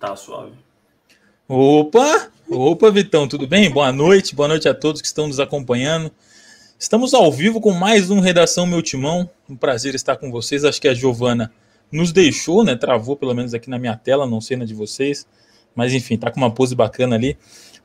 Tá suave. Opa! Opa, Vitão, tudo bem? Boa noite, boa noite a todos que estão nos acompanhando. Estamos ao vivo com mais um Redação Meu Timão. Um prazer estar com vocês. Acho que a Giovana nos deixou, né? Travou pelo menos aqui na minha tela, não sei na de vocês. Mas enfim, tá com uma pose bacana ali.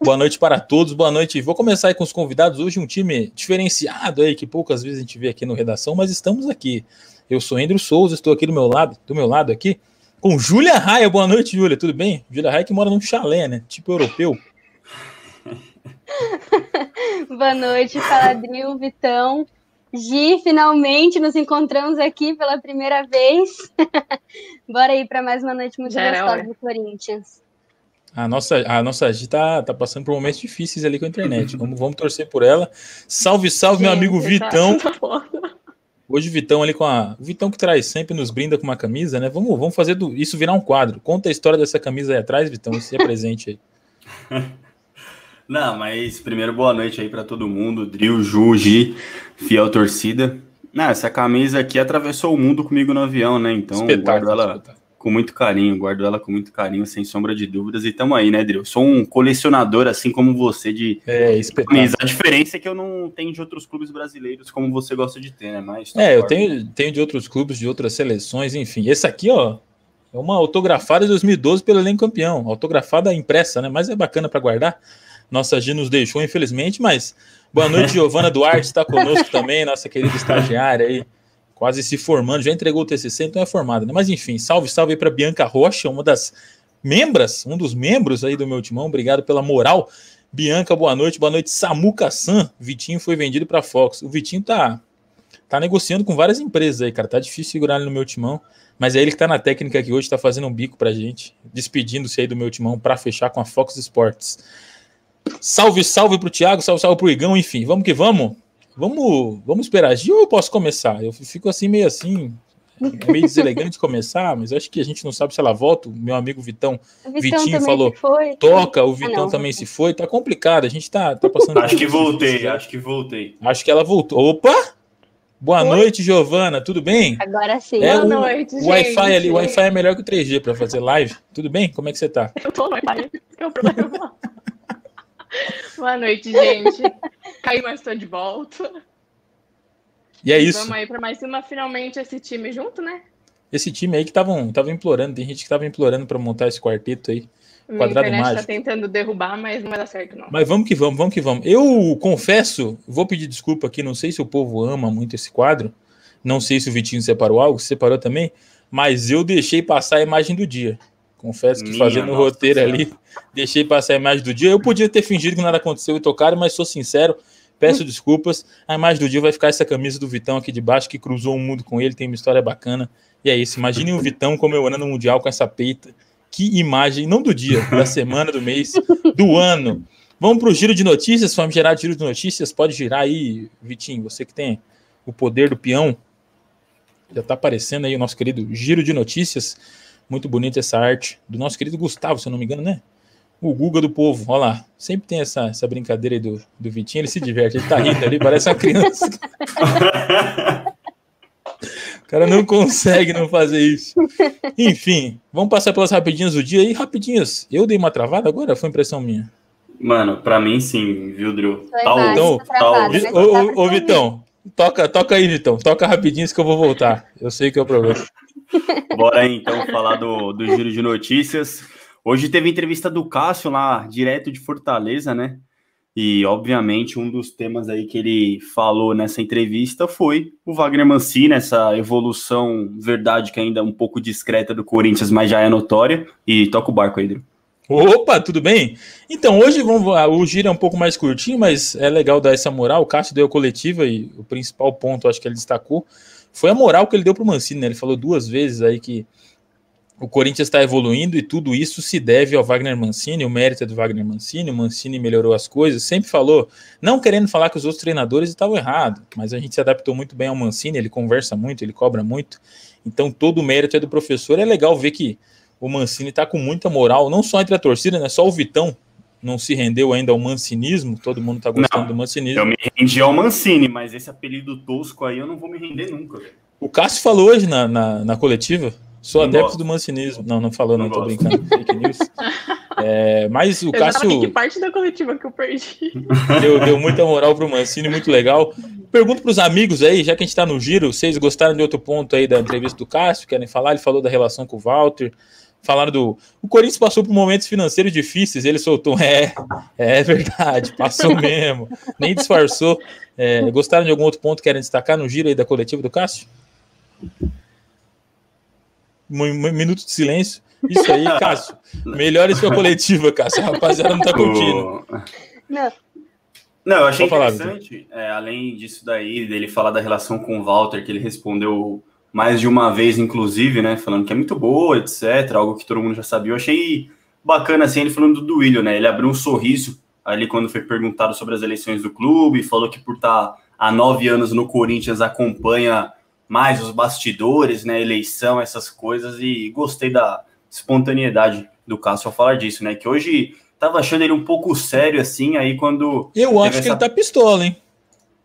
Boa noite para todos, boa noite. Vou começar aí com os convidados. Hoje um time diferenciado aí, que poucas vezes a gente vê aqui no Redação, mas estamos aqui. Eu sou Andrew Souza, estou aqui do meu lado, do meu lado aqui, com Júlia Raia. Boa noite, Júlia, tudo bem? Júlia Raia que mora num chalé, né? Tipo europeu. Boa noite, Paladril, Vitão. Gi, finalmente nos encontramos aqui pela primeira vez. Bora aí para mais uma noite muito gostosa do Corinthians. A nossa, a nossa Gi tá, tá passando por momentos difíceis ali com a internet. Vamos, vamos torcer por ela. Salve, salve, Gente, meu amigo Vitão. Tá Hoje o Vitão ali com a. O Vitão que traz sempre nos brinda com uma camisa, né? Vamos, vamos fazer do... isso virar um quadro. Conta a história dessa camisa aí atrás, Vitão, se é presente aí. Não, mas primeiro boa noite aí para todo mundo, Drill, Ju, Gi, fiel torcida. Não, essa camisa aqui atravessou o mundo comigo no avião, né? Então guardo ela espetáculo. Com muito carinho, guardo ela com muito carinho, sem sombra de dúvidas. E tamo aí, né, Drill? Sou um colecionador, assim como você, de é, camisa. A diferença é que eu não tenho de outros clubes brasileiros como você gosta de ter, né? Mas, é, eu tenho, tenho de outros clubes, de outras seleções, enfim. Esse aqui, ó, é uma autografada de 2012 pelo elenco campeão. Autografada impressa, né? Mas é bacana para guardar. Nossa G nos deixou, infelizmente, mas boa noite, Giovana Duarte está conosco também, nossa querida estagiária aí, quase se formando, já entregou o TCC, então é formada, né? Mas enfim, salve, salve aí para Bianca Rocha, uma das membros, um dos membros aí do meu timão, obrigado pela moral. Bianca, boa noite, boa noite, Samuca San, Vitinho foi vendido para Fox. O Vitinho tá tá negociando com várias empresas aí, cara, tá difícil segurar ele no meu timão, mas é ele que tá na técnica aqui hoje, tá fazendo um bico pra gente, despedindo-se aí do meu timão para fechar com a Fox Sports. Salve, salve pro Thiago, salve, salve pro Igão, enfim, vamos que vamos. Vamos, vamos esperar. Gil ou eu posso começar? Eu fico assim, meio assim, é meio deselegante começar, mas acho que a gente não sabe se ela volta. O meu amigo Vitão, Vitão Vitinho falou, toca, o Vitão ah, não, também se foi. Tá complicado, a gente tá, tá passando. acho que voltei, acho que voltei. Acho que ela voltou. Opa! Boa Oi? noite, Giovana, tudo bem? Agora sim. É, Boa o, noite, o Wi-Fi ali, o Wi-Fi é melhor que o 3G para fazer live. Tudo bem? Como é que você tá? Eu tô no Wi-Fi, é o problema. Boa noite, gente. Caiu, mas estou de volta. E é isso. Vamos aí para mais uma, finalmente, esse time junto, né? Esse time aí que estavam implorando, tem gente que estava implorando para montar esse quarteto aí. Minha quadrado tá mágico. tá tentando derrubar, mas não vai dar certo, não. Mas vamos que vamos, vamos que vamos. Eu confesso, vou pedir desculpa aqui, não sei se o povo ama muito esse quadro, não sei se o Vitinho separou algo, separou também, mas eu deixei passar a imagem do dia. Confesso que Minha fazendo o roteiro ali, deixei passar a imagem do dia. Eu podia ter fingido que nada aconteceu e tocaram, mas sou sincero, peço desculpas. A imagem do dia vai ficar essa camisa do Vitão aqui de baixo, que cruzou o mundo com ele, tem uma história bacana. E é isso. Imaginem o Vitão comemorando o Mundial com essa peita. Que imagem, não do dia, da semana, do mês, do ano. Vamos para o giro de notícias, vamos gerar giro de notícias. Pode girar aí, Vitinho, você que tem o poder do peão. Já está aparecendo aí o nosso querido giro de notícias. Muito bonita essa arte do nosso querido Gustavo, se eu não me engano, né? O Guga do povo, olha lá. Sempre tem essa, essa brincadeira aí do, do Vitinho, ele se diverte, ele tá rindo ali, parece uma criança. o cara não consegue não fazer isso. Enfim, vamos passar pelas rapidinhas do dia aí. Rapidinhas, eu dei uma travada agora? Foi impressão minha? Mano, pra mim sim, viu, Drew? Tal, então, tal. Ô, ô, Vitão, toca, toca aí, Vitão. Toca rapidinho que eu vou voltar. Eu sei que é o problema. Bora aí, então falar do, do giro de notícias. Hoje teve entrevista do Cássio lá, direto de Fortaleza, né? E, obviamente, um dos temas aí que ele falou nessa entrevista foi o Wagner Mancini, essa evolução, verdade, que ainda é um pouco discreta do Corinthians, mas já é notória. E toca o barco aí. Opa, tudo bem? Então, hoje vamos, o giro é um pouco mais curtinho, mas é legal dar essa moral. O Cássio deu a coletiva e o principal ponto, acho que ele destacou, foi a moral que ele deu para o Mancini, né? Ele falou duas vezes aí que o Corinthians está evoluindo e tudo isso se deve ao Wagner Mancini, o mérito é do Wagner Mancini, o Mancini melhorou as coisas, sempre falou, não querendo falar que os outros treinadores estavam errados, mas a gente se adaptou muito bem ao Mancini, ele conversa muito, ele cobra muito, então todo o mérito é do professor, é legal ver que o Mancini está com muita moral, não só entre a torcida, né, só o Vitão não se rendeu ainda ao mancinismo, todo mundo tá gostando não, do mancinismo. Eu me rendi ao Mancini, mas esse apelido tosco aí eu não vou me render nunca. O Cássio falou hoje na, na, na coletiva Sou não adepto gosto. do mancinismo. Não, não falou, não, não tô brincando. Fake news. É, mas o eu Cássio. Que parte da coletiva que eu perdi. Deu, deu muita moral pro Mancini, muito legal. Pergunto pros amigos aí, já que a gente tá no giro, vocês gostaram de outro ponto aí da entrevista do Cássio? Querem falar? Ele falou da relação com o Walter. Falaram do. O Corinthians passou por momentos financeiros difíceis, ele soltou. É, é verdade, passou mesmo. Nem disfarçou. É, gostaram de algum outro ponto que querem destacar no giro aí da coletiva do Cássio? Um minuto de silêncio. Isso aí, Cássio. Melhore sua coletiva, Cássio. A rapaziada não tá curtindo. Não. Não, eu achei falar, interessante, é, além disso daí, dele falar da relação com o Walter, que ele respondeu mais de uma vez, inclusive, né? Falando que é muito boa, etc. Algo que todo mundo já sabia. Eu achei bacana, assim, ele falando do Duílio, né? Ele abriu um sorriso ali quando foi perguntado sobre as eleições do clube, falou que por estar tá há nove anos no Corinthians acompanha mais os bastidores, né? Eleição, essas coisas, e gostei da, espontaneidade do Cássio ao falar disso, né? Que hoje tava achando ele um pouco sério, assim, aí quando. Eu acho essa... que ele tá pistola, hein?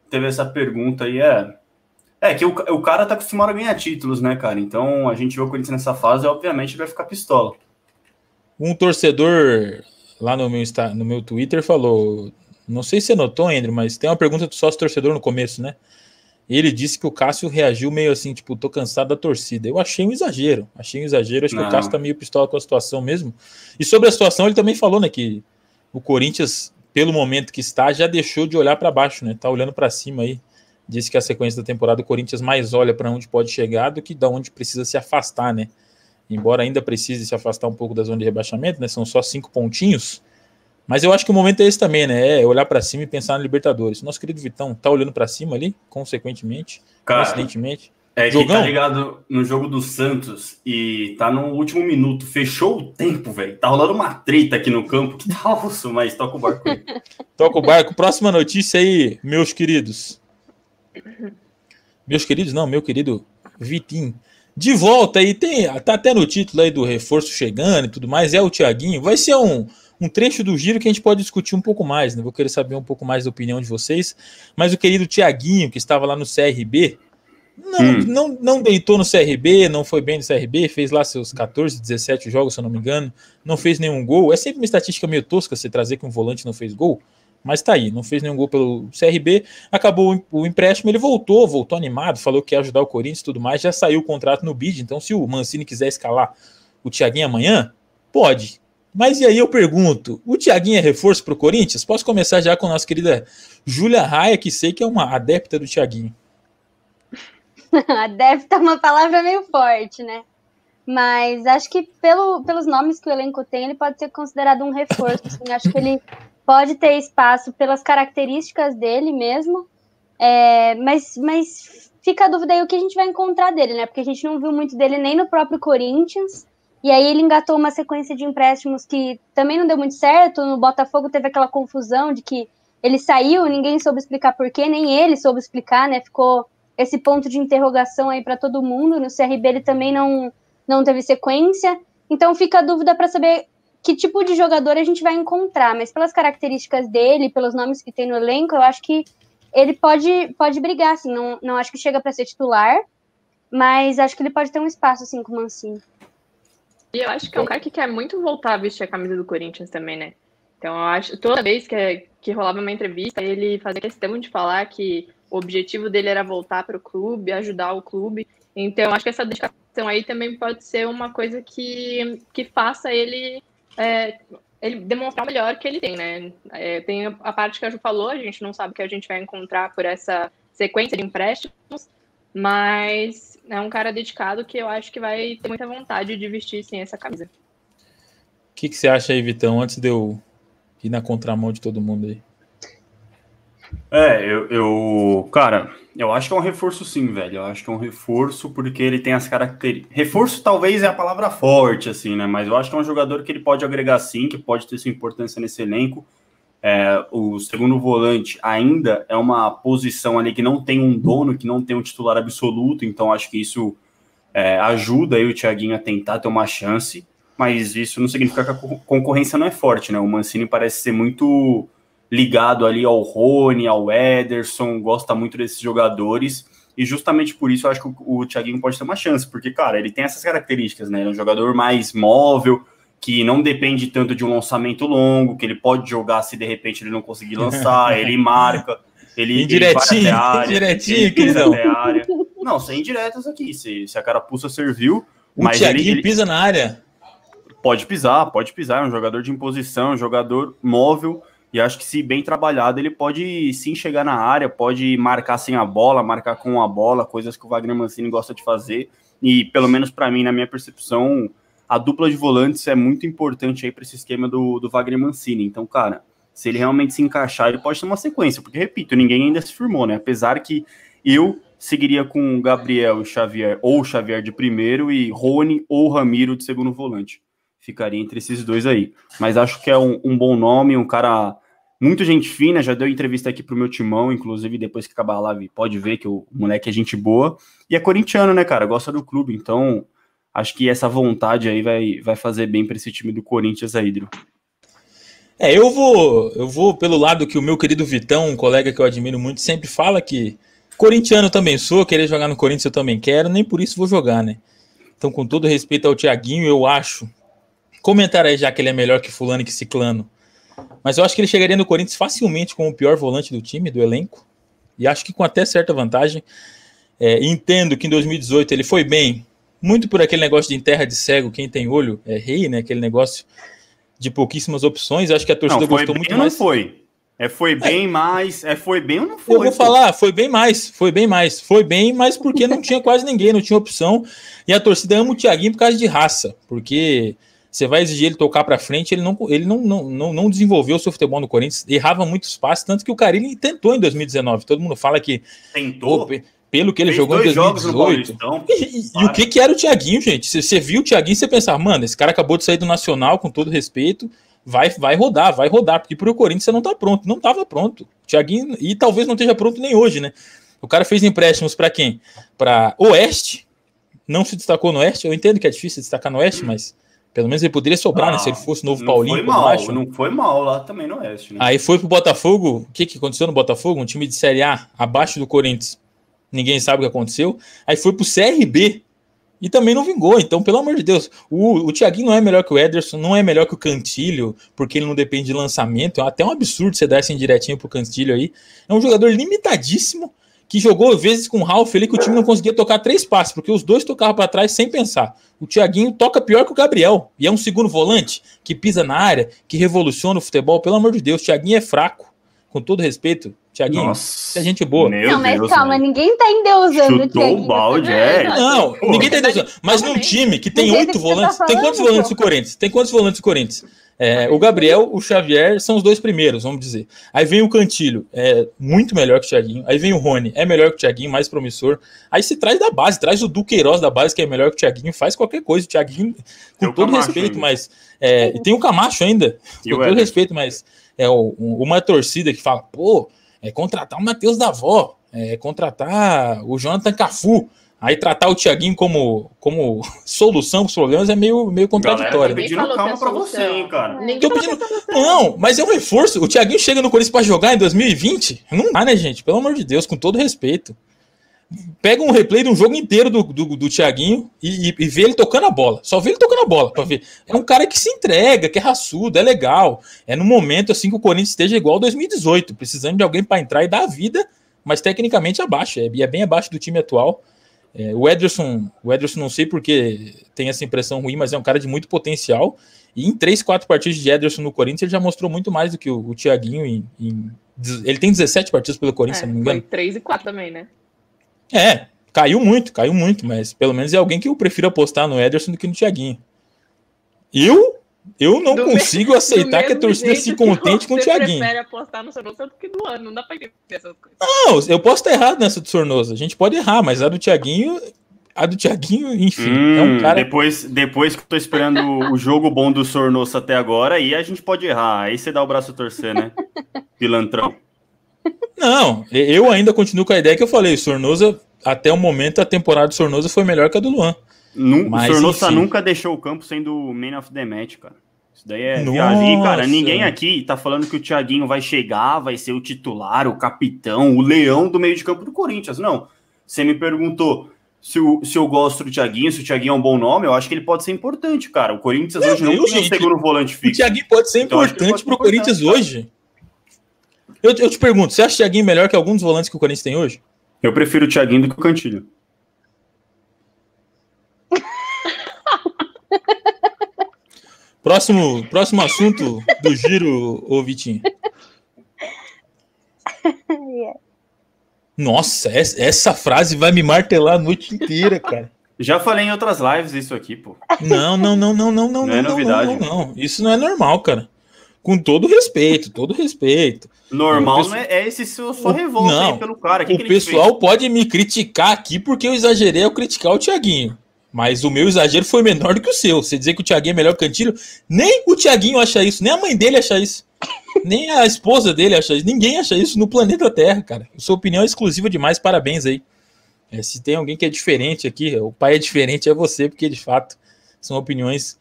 Teve essa pergunta aí, é. É que o, o cara tá acostumado a ganhar títulos, né, cara? Então a gente vê o Corinthians nessa fase, obviamente vai ficar pistola. Um torcedor lá no meu, no meu Twitter falou. Não sei se você notou, Andrew, mas tem uma pergunta do sócio torcedor no começo, né? Ele disse que o Cássio reagiu meio assim, tipo, tô cansado da torcida. Eu achei um exagero, achei um exagero. Acho Não. que o Cássio tá meio pistola com a situação mesmo. E sobre a situação, ele também falou, né, que o Corinthians, pelo momento que está, já deixou de olhar para baixo, né? Tá olhando para cima aí. Disse que a sequência da temporada o Corinthians mais olha para onde pode chegar do que da onde precisa se afastar, né? Embora ainda precise se afastar um pouco da zona de rebaixamento, né? São só cinco pontinhos. Mas eu acho que o momento é esse também, né? É olhar para cima e pensar na Libertadores. Nosso querido Vitão tá olhando para cima ali, consequentemente, Cara, coincidentemente. É que Jogão? tá ligado no jogo do Santos e tá no último minuto. Fechou o tempo, velho. Tá rolando uma treta aqui no campo. Que tá osso, mas toca o barco aí. toca o barco. Próxima notícia aí, meus queridos. Meus queridos, não, meu querido Vitinho. De volta aí, tem, tá até no título aí do reforço chegando e tudo mais, é o Thiaguinho. Vai ser um, um trecho do giro que a gente pode discutir um pouco mais, né? Vou querer saber um pouco mais da opinião de vocês. Mas o querido Tiaguinho, que estava lá no CRB, não, hum. não, não deitou no CRB, não foi bem no CRB, fez lá seus 14, 17 jogos, se eu não me engano, não fez nenhum gol. É sempre uma estatística meio tosca você trazer que um volante não fez gol, mas tá aí, não fez nenhum gol pelo CRB, acabou o empréstimo, ele voltou, voltou animado, falou que ia ajudar o Corinthians e tudo mais, já saiu o contrato no bid, então se o Mancini quiser escalar o Thiaguinho amanhã, pode. Mas e aí eu pergunto, o Thiaguinho é reforço para o Corinthians? Posso começar já com a nossa querida Júlia Raia, que sei que é uma adepta do Thiaguinho. adepta é uma palavra meio forte, né? Mas acho que pelo, pelos nomes que o elenco tem, ele pode ser considerado um reforço. Assim, acho que ele pode ter espaço pelas características dele mesmo. É, mas, mas fica a dúvida aí o que a gente vai encontrar dele, né? Porque a gente não viu muito dele nem no próprio Corinthians. E aí ele engatou uma sequência de empréstimos que também não deu muito certo. No Botafogo teve aquela confusão de que ele saiu, ninguém soube explicar porquê, nem ele soube explicar, né? Ficou esse ponto de interrogação aí para todo mundo. No CRB ele também não, não teve sequência. Então fica a dúvida para saber que tipo de jogador a gente vai encontrar. Mas pelas características dele, pelos nomes que tem no elenco, eu acho que ele pode, pode brigar, assim. Não, não acho que chega para ser titular, mas acho que ele pode ter um espaço, assim, com o Mancini. E eu acho que é um cara que quer muito voltar a vestir a camisa do Corinthians também, né? Então eu acho toda vez que, que rolava uma entrevista, ele fazia questão de falar que o objetivo dele era voltar para o clube, ajudar o clube. Então eu acho que essa dedicação aí também pode ser uma coisa que, que faça ele, é, ele demonstrar o melhor que ele tem, né? É, tem a parte que a Ju falou, a gente não sabe o que a gente vai encontrar por essa sequência de empréstimos, mas é um cara dedicado que eu acho que vai ter muita vontade de vestir sim essa camisa. O que, que você acha aí, Vitão, antes de eu ir na contramão de todo mundo aí? É, eu, eu, Cara, eu acho que é um reforço sim, velho. Eu acho que é um reforço porque ele tem as características. Reforço talvez é a palavra forte, assim, né? Mas eu acho que é um jogador que ele pode agregar sim, que pode ter sua importância nesse elenco. É, o segundo volante ainda é uma posição ali que não tem um dono, que não tem um titular absoluto, então acho que isso é, ajuda aí o Thiaguinho a tentar ter uma chance, mas isso não significa que a concorrência não é forte, né? O Mancini parece ser muito ligado ali ao Rony, ao Ederson, gosta muito desses jogadores, e justamente por isso eu acho que o, o Thiaguinho pode ter uma chance, porque, cara, ele tem essas características, né? Ele é um jogador mais móvel, que não depende tanto de um lançamento longo, que ele pode jogar se de repente ele não conseguir lançar, ele marca, ele, indiretinho, ele vai área, indiretinho, queridão. Área. Não, sem indiretas aqui, se, se a carapuça serviu, o mas Thiaguinho ele, pisa na área. Pode pisar, pode pisar, é um jogador de imposição, um jogador móvel, e acho que se bem trabalhado, ele pode sim chegar na área, pode marcar sem a bola, marcar com a bola, coisas que o Wagner Mancini gosta de fazer. E pelo menos para mim, na minha percepção, a dupla de volantes é muito importante aí para esse esquema do, do Wagner Mancini. Então, cara, se ele realmente se encaixar, ele pode ter uma sequência, porque repito, ninguém ainda se firmou, né? Apesar que eu seguiria com Gabriel e Xavier, ou Xavier de primeiro, e Rony ou Ramiro de segundo volante ficaria entre esses dois aí. Mas acho que é um, um bom nome, um cara muito gente fina, já deu entrevista aqui pro meu timão, inclusive depois que acabar a live pode ver que o moleque é gente boa. E é corintiano, né, cara? Gosta do clube, então acho que essa vontade aí vai, vai fazer bem para esse time do Corinthians aí, Drew. É, eu vou, eu vou pelo lado que o meu querido Vitão, um colega que eu admiro muito, sempre fala que corintiano também sou, querer jogar no Corinthians eu também quero, nem por isso vou jogar, né? Então, com todo respeito ao Thiaguinho, eu acho Comentar aí já que ele é melhor que fulano e que ciclano. Mas eu acho que ele chegaria no Corinthians facilmente como o pior volante do time, do elenco. E acho que com até certa vantagem. É, entendo que em 2018 ele foi bem, muito por aquele negócio de em terra de cego, quem tem olho é rei, né? Aquele negócio de pouquíssimo opções. Acho que a torcida não, gostou muito mais. Não foi. É foi bem é. mais, é foi bem ou não foi? Eu vou falar, foi bem mais, foi bem mais, foi bem mais porque não tinha quase ninguém, não tinha opção. E a torcida ama o Thiaguinho por causa de raça, porque você vai exigir ele tocar para frente, ele não, ele não, não, não, não desenvolveu o seu futebol no Corinthians, errava muitos passes, tanto que o Carilli tentou em 2019. Todo mundo fala que. Tentou? Pô, pelo que ele jogou em 2018. E, e, e, o que, que era o Thiaguinho, gente? Você, você viu o Thiaguinho, você pensava, mano, esse cara acabou de sair do Nacional, com todo respeito, vai, vai rodar, vai rodar, porque pro Corinthians você não tá pronto. Não tava pronto. Thiaguinho, e talvez não esteja pronto nem hoje, né? O cara fez empréstimos para quem? Para Oeste, não se destacou no Oeste. Eu entendo que é difícil destacar no Oeste, mas pelo menos ele poderia sobrar, não, né? Se ele fosse novo Paulinho. Foi mal, baixo. não foi mal lá também no Oeste. Né? Aí foi pro Botafogo. O que, que aconteceu no Botafogo? Um time de Série A abaixo do Corinthians. Ninguém sabe o que aconteceu. Aí foi pro CRB. E também não vingou. Então, pelo amor de Deus, o, o Thiaguinho não é melhor que o Ederson, não é melhor que o Cantilho, porque ele não depende de lançamento. É até um absurdo você dar esse indiretinho pro Cantilho aí. É um jogador limitadíssimo que jogou vezes com o Ralf ali que o time não conseguia tocar três passes, porque os dois tocavam para trás sem pensar. O Thiaguinho toca pior que o Gabriel, e é um segundo volante que pisa na área, que revoluciona o futebol. Pelo amor de Deus, o Thiaguinho é fraco, com todo respeito. Thiaguinho, Nossa, é gente boa. não, mas Deus, calma, ninguém tá endeusando o Thiaguinho. o balde, é. Não, Pô, ninguém tá endeusando. Mas num time que tem oito volantes, tá tem quantos volantes do Corinthians? Tem quantos volantes do Corinthians? É, o Gabriel, o Xavier são os dois primeiros, vamos dizer. Aí vem o Cantilho, é muito melhor que o Thiaguinho. Aí vem o Rony, é melhor que o Thiaguinho, mais promissor. Aí se traz da base, traz o Duqueiroz da base, que é melhor que o Thiaguinho, faz qualquer coisa. O Thiaguinho, com todo respeito, ainda. mas. É, e tem o Camacho ainda, e com todo respeito, mas é uma torcida que fala, pô, é contratar o Matheus da Avó, é contratar o Jonathan Cafu. Aí tratar o Thiaguinho como, como solução para os problemas é meio, meio contraditório. Galera, tá pedindo calma para você, hein, cara. Pedindo... Não, mas é um reforço. O Thiaguinho chega no Corinthians para jogar em 2020? Não dá, né, gente? Pelo amor de Deus, com todo respeito. Pega um replay de um jogo inteiro do, do, do Thiaguinho e, e, e, vê ele tocando a bola. Só vê ele tocando a bola para ver. É um cara que se entrega, que é raçudo, é legal. É no momento assim que o Corinthians esteja igual ao 2018, precisando de alguém para entrar e dar a vida, mas tecnicamente abaixo. É, é bem abaixo do time atual. É, o Ederson, o Ederson não sei porque tem essa impressão ruim, mas é um cara de muito potencial. E em 3, 4 partidas de Ederson no Corinthians, ele já mostrou muito mais do que o, o Thiaguinho. Em, em, ele tem 17 partidas pelo Corinthians, é, se não me engano. Foi 3 e 4 também, né? É, caiu muito, caiu muito, mas pelo menos é alguém que eu prefiro apostar no Ederson do que no Thiaguinho. Eu eu não do consigo aceitar que a torcida se contente com o Thiaguinho. Você prefere apostar no Sornosa do que no ano, não dá pra entender essas coisas. Não, eu posso estar errado nessa do Sornosa. A gente pode errar, mas a do Thiaguinho, a do Thiaguinho, enfim, hum, é um hum, cara... Depois, depois que eu tô esperando o jogo bom do Sornosa até agora, aí a gente pode errar. Aí você dá o braço a torcer, né? Pilantrão. Não, eu ainda continuo com a ideia que eu falei. Sornosa, até o momento, a temporada do Sornosa foi melhor que a do Luan. Num, Mas, o Sornosa nunca deixou o campo sendo o man of the match, cara. Isso daí é Nossa. viagem. cara, ninguém aqui tá falando que o Thiaguinho vai chegar, vai ser o titular, o capitão, o leão do meio de campo do Corinthians. Não. Você me perguntou se, o, se eu gosto do Thiaguinho, se o Thiaguinho é um bom nome, eu acho que ele pode ser importante, cara. O Corinthians hoje não tem um segundo volante fixo. O Thiaguinho pode ser então, importante para o Corinthians hoje. Eu, eu, te pergunto, você acha o Thiaguinho melhor que alguns volantes que o Corinthians tem hoje? Eu prefiro o Thiaguinho do que o Cantilho. próximo, próximo assunto do giro, ô Vitinho. Nossa, essa frase vai me martelar a noite inteira, cara. Já falei em outras lives isso aqui, pô. Não, não, não, não, não, não, não, é novidade. Não, não, não, Isso não é normal, cara. Com todo respeito, todo respeito. Normal pessoal... não é, é esse seu só revolta não, pelo cara. Que o que pessoal pode me criticar aqui porque eu exagerei ao criticar o Thiaguinho. Mas o meu exagero foi menor do que o seu. Você dizer que o Thiaguinho é melhor que o Cantilho, nem o Thiaguinho acha isso, nem a mãe dele acha isso. Nem a esposa dele acha isso. Ninguém acha isso no planeta Terra, cara. Sua opinião é exclusiva demais. Parabéns aí. É, se tem alguém que é diferente aqui, o pai é diferente, é você, porque de fato são opiniões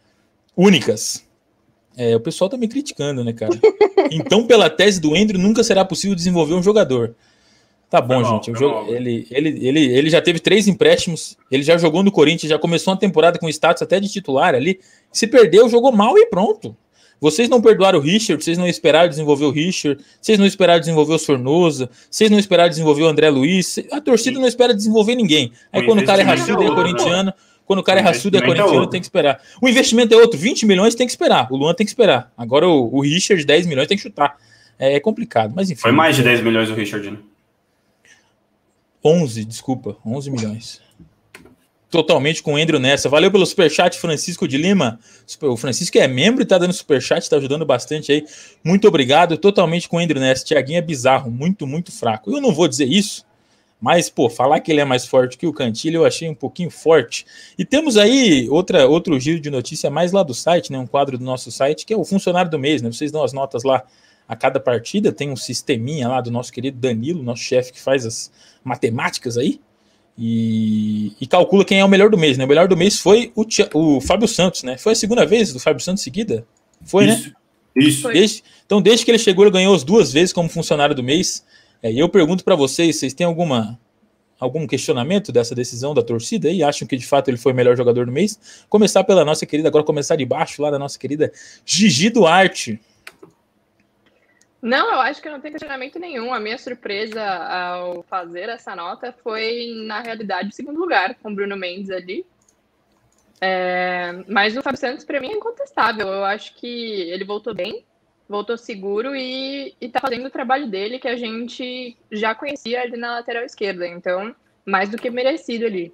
únicas. É, o pessoal tá me criticando, né, cara? Então, pela tese do Andrew, nunca será possível desenvolver um jogador. Tá bom, gente. Tá ele, ele, ele, ele já teve três empréstimos, ele já jogou no Corinthians, já começou uma temporada com status até de titular ali. Se perdeu, jogou mal e pronto. Vocês não perdoaram o Richard, vocês não esperaram desenvolver o Richard, vocês não esperaram desenvolver o Sornosa, vocês não esperaram desenvolver o André Luiz, a torcida não espera desenvolver ninguém. Aí quando o cara é raçudo e é corintiano, quando o cara é raçudo é corintiano, tem que esperar. O investimento é outro, 20 milhões tem que esperar, o Luan tem que esperar. Agora o, o Richard, 10 milhões, tem que chutar. É, é complicado, mas enfim. Foi mais de 10 milhões o Richard, né? 11, desculpa, 11 milhões totalmente com o Andrew nessa. Valeu pelo superchat, Francisco de Lima. O Francisco é membro e tá dando superchat, tá ajudando bastante aí. Muito obrigado. Totalmente com o Andrew nessa. Tiaguinho é bizarro, muito, muito fraco. Eu não vou dizer isso, mas, pô, falar que ele é mais forte que o Cantilho eu achei um pouquinho forte. E temos aí outra, outro giro de notícia mais lá do site, né? Um quadro do nosso site, que é o funcionário do mês, né? Vocês dão as notas lá a cada partida, tem um sisteminha lá do nosso querido Danilo, nosso chefe que faz as matemáticas aí. E, e, calcula quem é o melhor do mês, né? O melhor do mês foi o, o Fábio Santos, né? Foi a segunda vez do Fábio Santos seguida? Foi, né? Isso. né? Isso. Desde, então, desde que ele chegou, ele ganhou as duas vezes como funcionário do mês. É, e eu pergunto para vocês, vocês têm alguma algum questionamento dessa decisão da torcida e acham que de fato ele foi o melhor jogador do mês? Começar pela nossa querida, agora começar de baixo lá da nossa querida Gigi Duarte. Não, eu acho que não tem questionamento nenhum. A minha surpresa ao fazer essa nota foi, na realidade, segundo lugar, com o Bruno Mendes ali. É, mas o Fábio Santos, para mim, é incontestável. Eu acho que ele voltou bem, voltou seguro e, está fazendo o trabalho dele que a gente já conhecia ali na lateral esquerda. Então, mais do que merecido ali.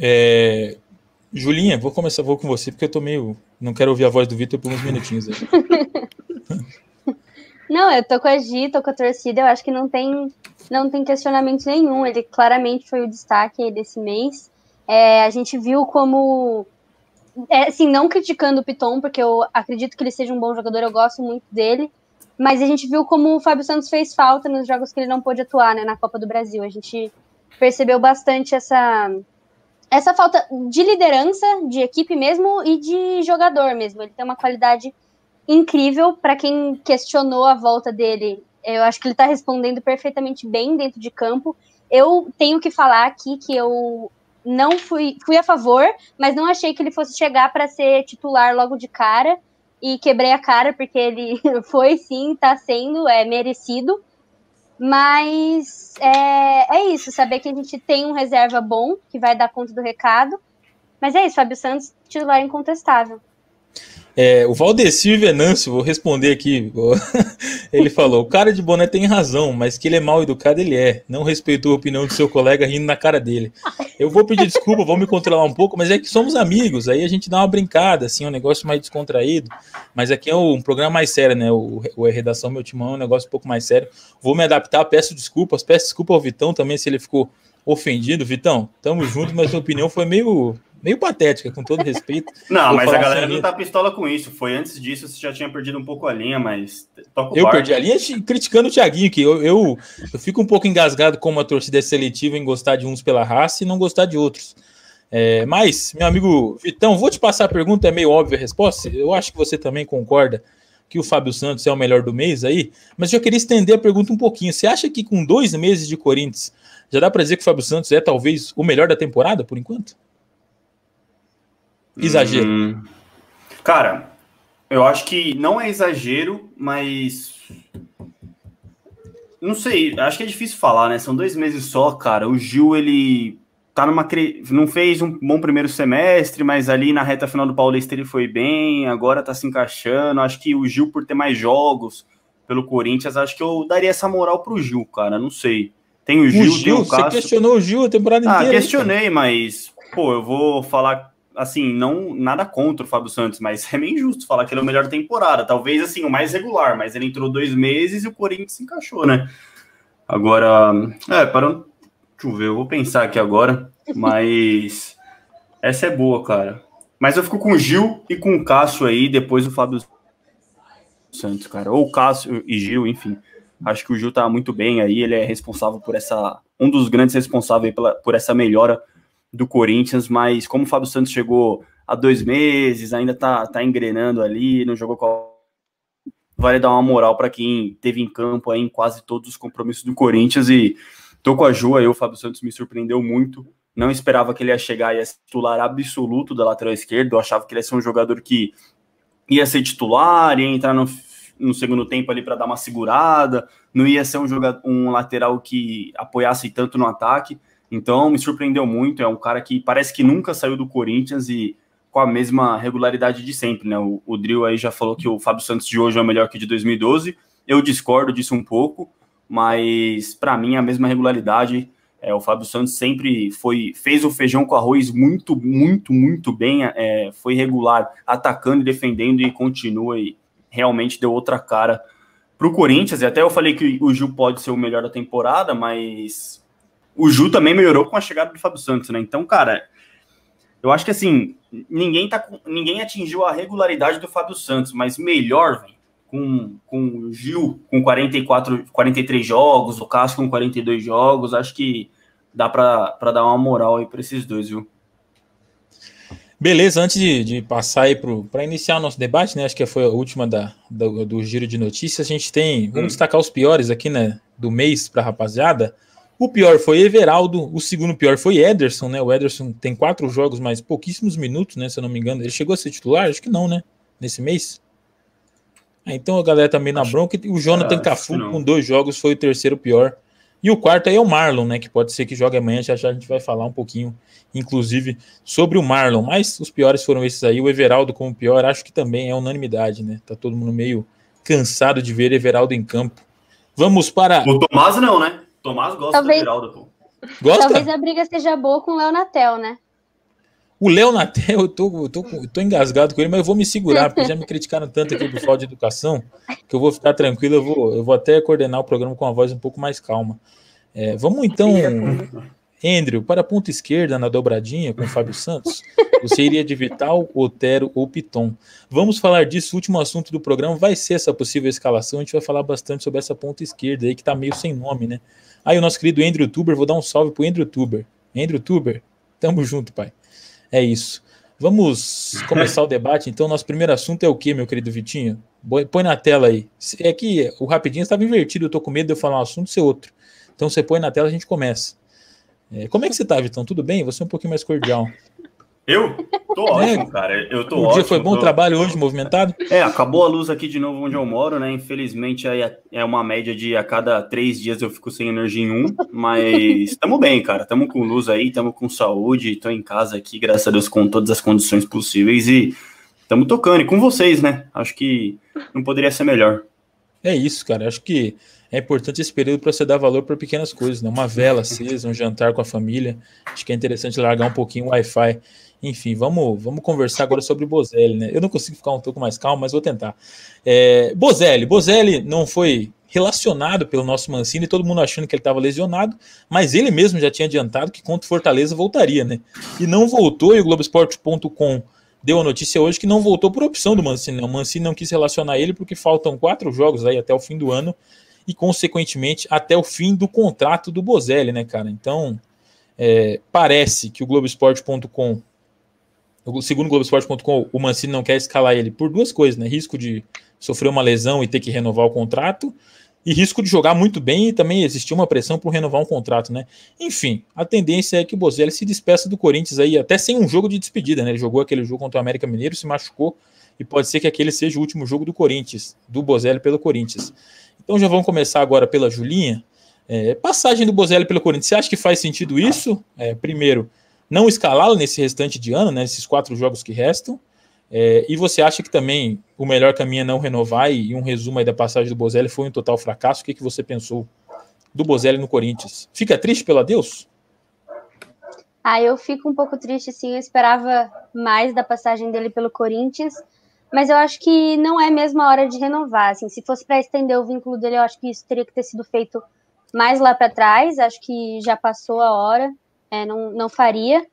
É, Julinha, vou começar vou com você, porque eu tô meio. Não quero ouvir a voz do Vitor por uns minutinhos. Não, eu tô com a Gi, tô com a torcida, eu acho que não tem, não tem questionamento nenhum. Ele claramente foi o destaque desse mês. É, a gente viu como. É, assim, não criticando o Piton, porque eu acredito que ele seja um bom jogador, eu gosto muito dele. Mas a gente viu como o Fábio Santos fez falta nos jogos que ele não pôde atuar, né, na Copa do Brasil. A gente percebeu bastante essa, essa falta de liderança, de equipe mesmo e de jogador mesmo. Ele tem uma qualidade incrível para quem questionou a volta dele. Eu acho que ele está respondendo perfeitamente bem dentro de campo. Eu tenho que falar aqui que eu não fui, fui a favor, mas não achei que ele fosse chegar para ser titular logo de cara e quebrei a cara porque ele foi sim, está sendo, é merecido. Mas é, é isso, saber que a gente tem um reserva bom que vai dar conta do recado. Mas é isso, Fábio Santos, titular incontestável. É, o Valdecir Venâncio, vou responder aqui. Ele falou: o cara de boné tem razão, mas que ele é mal educado, ele é. Não respeitou a opinião do seu colega rindo na cara dele. Eu vou pedir desculpa, vou me controlar um pouco, mas é que somos amigos, aí a gente dá uma brincada, assim, um negócio mais descontraído. Mas aqui é um programa mais sério, né? O, o Redação Meu Timão é um negócio um pouco mais sério. Vou me adaptar, peço desculpas, peço desculpa ao Vitão também se ele ficou ofendido. Vitão, tamo junto, mas sua opinião foi meio meio patética, com todo respeito. Não, mas a galera assim, não tá pistola com isso. Foi antes disso, você já tinha perdido um pouco a linha, mas. eu perdi a linha criticando o Thiaguinho, que eu, eu, eu, fico um pouco engasgado como a torcida é seletiva em gostar de uns pela raça e não gostar de outros. É, mas, meu amigo Vitão, vou te passar a pergunta, é meio óbvia a resposta. Eu acho que você também concorda que o Fábio Santos é o melhor do mês aí, mas eu queria estender a pergunta um pouquinho. Você acha que com dois meses de Corinthians já dá para dizer que o Fábio Santos é talvez o melhor da temporada por enquanto? Exagero. Hum, cara, eu acho que não é exagero, mas. Não sei, acho que é difícil falar, né? São dois meses só, cara. O Gil, ele tá numa. Não fez um bom primeiro semestre, mas ali na reta final do Paulista ele foi bem, agora tá se encaixando. Acho que o Gil, por ter mais jogos pelo Corinthians, acho que eu daria essa moral pro Gil, cara. Não sei. Tem o Gil, o Gil tem o Cássio. Você questionou o Gil a temporada ah, inteira. Ah, questionei, mas, pô, eu vou falar assim, não nada contra o Fábio Santos, mas é meio injusto falar que ele é o melhor da temporada. Talvez assim, o mais regular, mas ele entrou dois meses e o Corinthians se encaixou, né? Agora, é, para. Deixa eu ver, eu vou pensar aqui agora. Mas essa é boa, cara. Mas eu fico com o Gil e com o Cássio aí, depois o Fábio Santos, cara. Ou o Cássio e Gil, enfim. Acho que o Gil tá muito bem aí, ele é responsável por essa. Um dos grandes responsáveis pela, por essa melhora do Corinthians, mas como o Fábio Santos chegou há dois meses, ainda tá, tá engrenando ali, não jogou com. Vale dar uma moral para quem teve em campo aí em quase todos os compromissos do Corinthians e tô com a Ju aí, o Fábio Santos me surpreendeu muito não esperava que ele ia chegar e ia ser titular absoluto da lateral esquerda. Eu achava que ele ia ser um jogador que ia ser titular, ia entrar no, no segundo tempo ali para dar uma segurada, não ia ser um, jogador, um lateral que apoiasse tanto no ataque. Então me surpreendeu muito. É um cara que parece que nunca saiu do Corinthians e com a mesma regularidade de sempre, né? O, o Drill aí já falou que o Fábio Santos de hoje é o melhor que de 2012. Eu discordo disso um pouco, mas para mim é a mesma regularidade é, o Fábio Santos sempre foi fez o feijão com arroz muito, muito, muito bem. É, foi regular, atacando e defendendo e continua e realmente deu outra cara para o Corinthians. E até eu falei que o Gil pode ser o melhor da temporada, mas o Gil também melhorou com a chegada do Fábio Santos, né? Então, cara, eu acho que assim ninguém tá ninguém atingiu a regularidade do Fábio Santos, mas melhor, véio, com, com o Gil com 44, 43 jogos, o Cássio com 42 jogos, acho que dá para dar uma moral aí para esses dois, viu? Beleza, antes de, de passar aí para iniciar o nosso debate, né? Acho que foi a última da, do, do giro de notícias. A gente tem. Vamos hum. destacar os piores aqui, né? Do mês para rapaziada. O pior foi Everaldo, o segundo pior foi Ederson, né? O Ederson tem quatro jogos, mas pouquíssimos minutos, né? Se eu não me engano. Ele chegou a ser titular? Acho que não, né? Nesse mês. Ah, então a galera também tá na bronca. O Jonathan ah, Cafu, com dois jogos, foi o terceiro pior. E o quarto aí é o Marlon, né? Que pode ser que jogue amanhã, já já a gente vai falar um pouquinho, inclusive, sobre o Marlon. Mas os piores foram esses aí. O Everaldo como pior, acho que também é unanimidade, né? Tá todo mundo meio cansado de ver Everaldo em campo. Vamos para. O Tomás não, né? Tomás gosta Talvez... do Everaldo, pô. Gosta? Talvez a briga seja boa com o Léo Natel, né? O Léo Natel, eu tô, eu, tô, eu tô engasgado com ele, mas eu vou me segurar, porque já me criticaram tanto aqui do Fall de Educação, que eu vou ficar tranquilo, eu vou, eu vou até coordenar o programa com uma voz um pouco mais calma. É, vamos então, Andrew, para a ponta esquerda na dobradinha com Fábio Santos. Você iria de Vital, Otero ou Piton. Vamos falar disso, o último assunto do programa vai ser essa possível escalação. A gente vai falar bastante sobre essa ponta esquerda aí, que tá meio sem nome, né? Aí o nosso querido Andrew Tuber, vou dar um salve pro Andrew Tuber. Andrew Tuber, tamo junto, pai. É isso. Vamos começar o debate. Então, nosso primeiro assunto é o que, meu querido Vitinho? Põe na tela aí. É que o rapidinho estava invertido, eu tô com medo de eu falar um assunto ser outro. Então, você põe na tela e a gente começa. É, como é que você tá, Vitão? Tudo bem? Você é um pouquinho mais cordial. Eu? Tô é, ótimo, cara. Eu tô o ótimo. dia foi bom tô... trabalho hoje, movimentado? É, acabou a luz aqui de novo onde eu moro, né? Infelizmente é, é uma média de a cada três dias eu fico sem energia em um, mas estamos bem, cara. Estamos com luz aí, estamos com saúde, estou em casa aqui, graças a Deus, com todas as condições possíveis e estamos tocando. E com vocês, né? Acho que não poderia ser melhor. É isso, cara. Acho que é importante esse período para você dar valor para pequenas coisas, né? Uma vela acesa, um jantar com a família. Acho que é interessante largar um pouquinho o Wi-Fi. Enfim, vamos, vamos conversar agora sobre o Bozelli, né? Eu não consigo ficar um pouco mais calmo, mas vou tentar. É, Bozelli, Bozelli não foi relacionado pelo nosso Mancini, todo mundo achando que ele estava lesionado, mas ele mesmo já tinha adiantado que contra o Fortaleza voltaria, né? E não voltou, e o Globoesporte.com deu a notícia hoje que não voltou por opção do Mancini. Né? O Mancini não quis relacionar ele porque faltam quatro jogos aí até o fim do ano e, consequentemente, até o fim do contrato do Bozelli, né, cara? Então, é, parece que o Globoesporte.com segundo o Globoesporte.com, o Mancini não quer escalar ele por duas coisas, né? Risco de sofrer uma lesão e ter que renovar o contrato, e risco de jogar muito bem e também existir uma pressão por renovar um contrato, né? Enfim, a tendência é que o Bozelli se despeça do Corinthians aí, até sem um jogo de despedida, né? Ele jogou aquele jogo contra o América Mineiro, se machucou, e pode ser que aquele seja o último jogo do Corinthians, do Bozelli pelo Corinthians. Então já vamos começar agora pela Julinha. É, passagem do Bozelli pelo Corinthians, você acha que faz sentido isso? É, primeiro, não escalá-lo nesse restante de ano, né, nesses quatro jogos que restam. É, e você acha que também o melhor caminho é não renovar? E, e um resumo aí da passagem do Bozelli foi um total fracasso. O que, que você pensou do Bozelli no Corinthians? Fica triste pelo adeus? Ah, eu fico um pouco triste, sim. Eu esperava mais da passagem dele pelo Corinthians, mas eu acho que não é mesmo a hora de renovar. Assim, se fosse para estender o vínculo dele, eu acho que isso teria que ter sido feito mais lá para trás. Acho que já passou a hora, é, não, não faria.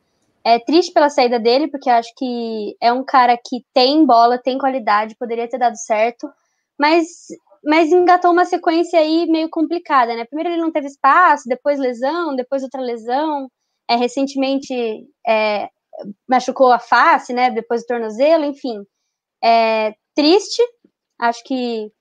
É triste pela saída dele, porque acho que é um cara que tem bola, tem qualidade, poderia ter dado certo, mas, mas engatou uma sequência aí meio complicada, né? Primeiro ele não teve espaço, depois lesão, depois outra lesão, é, recentemente é, machucou a face, né? Depois do tornozelo, enfim. É triste, acho que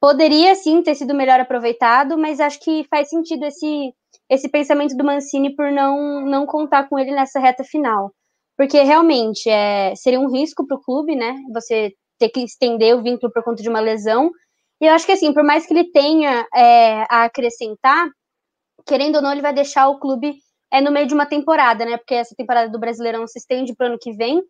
poderia sim ter sido melhor aproveitado, mas acho que faz sentido esse esse pensamento do Mancini por não, não contar com ele nessa reta final. Porque realmente é, seria um risco para o clube, né? Você ter que estender o vínculo por conta de uma lesão. E eu acho que assim, por mais que ele tenha é, a acrescentar, querendo ou não, ele vai deixar o clube é, no meio de uma temporada, né? Porque essa temporada do Brasileirão se estende para o ano que vem.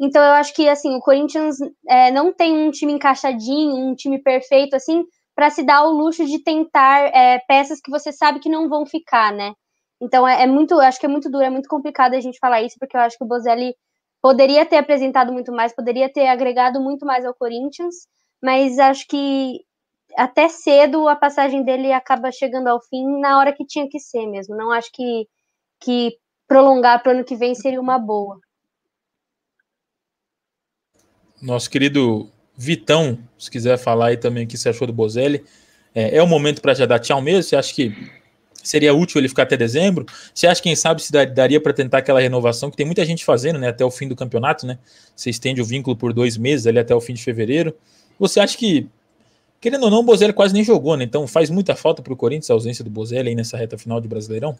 Então eu acho que assim, o Corinthians é, não tem um time encaixadinho, um time perfeito, assim, para se dar o luxo de tentar é, peças que você sabe que não vão ficar, né? Então é, é, muito, acho que é muito duro, é muito complicado a gente falar isso, porque eu acho que o Bozelli poderia ter apresentado muito mais, poderia ter agregado muito mais ao Corinthians, mas acho que até cedo a passagem dele acaba chegando ao fim na hora que tinha que ser mesmo. Não acho que, que prolongar para o ano que vem seria uma boa. Nosso querido Vitão, se quiser falar aí também o que você achou do Bozelli. É, é o momento para já dar tchau mesmo? Você acha que seria útil ele ficar até dezembro? Você acha, quem sabe, se daria para tentar aquela renovação que tem muita gente fazendo, né? Até o fim do campeonato, né? Você estende o vínculo por dois meses ali até o fim de fevereiro. Você acha que, querendo ou não, o Bozelli quase nem jogou, né? Então faz muita falta para o Corinthians a ausência do Bozelli aí nessa reta final de Brasileirão?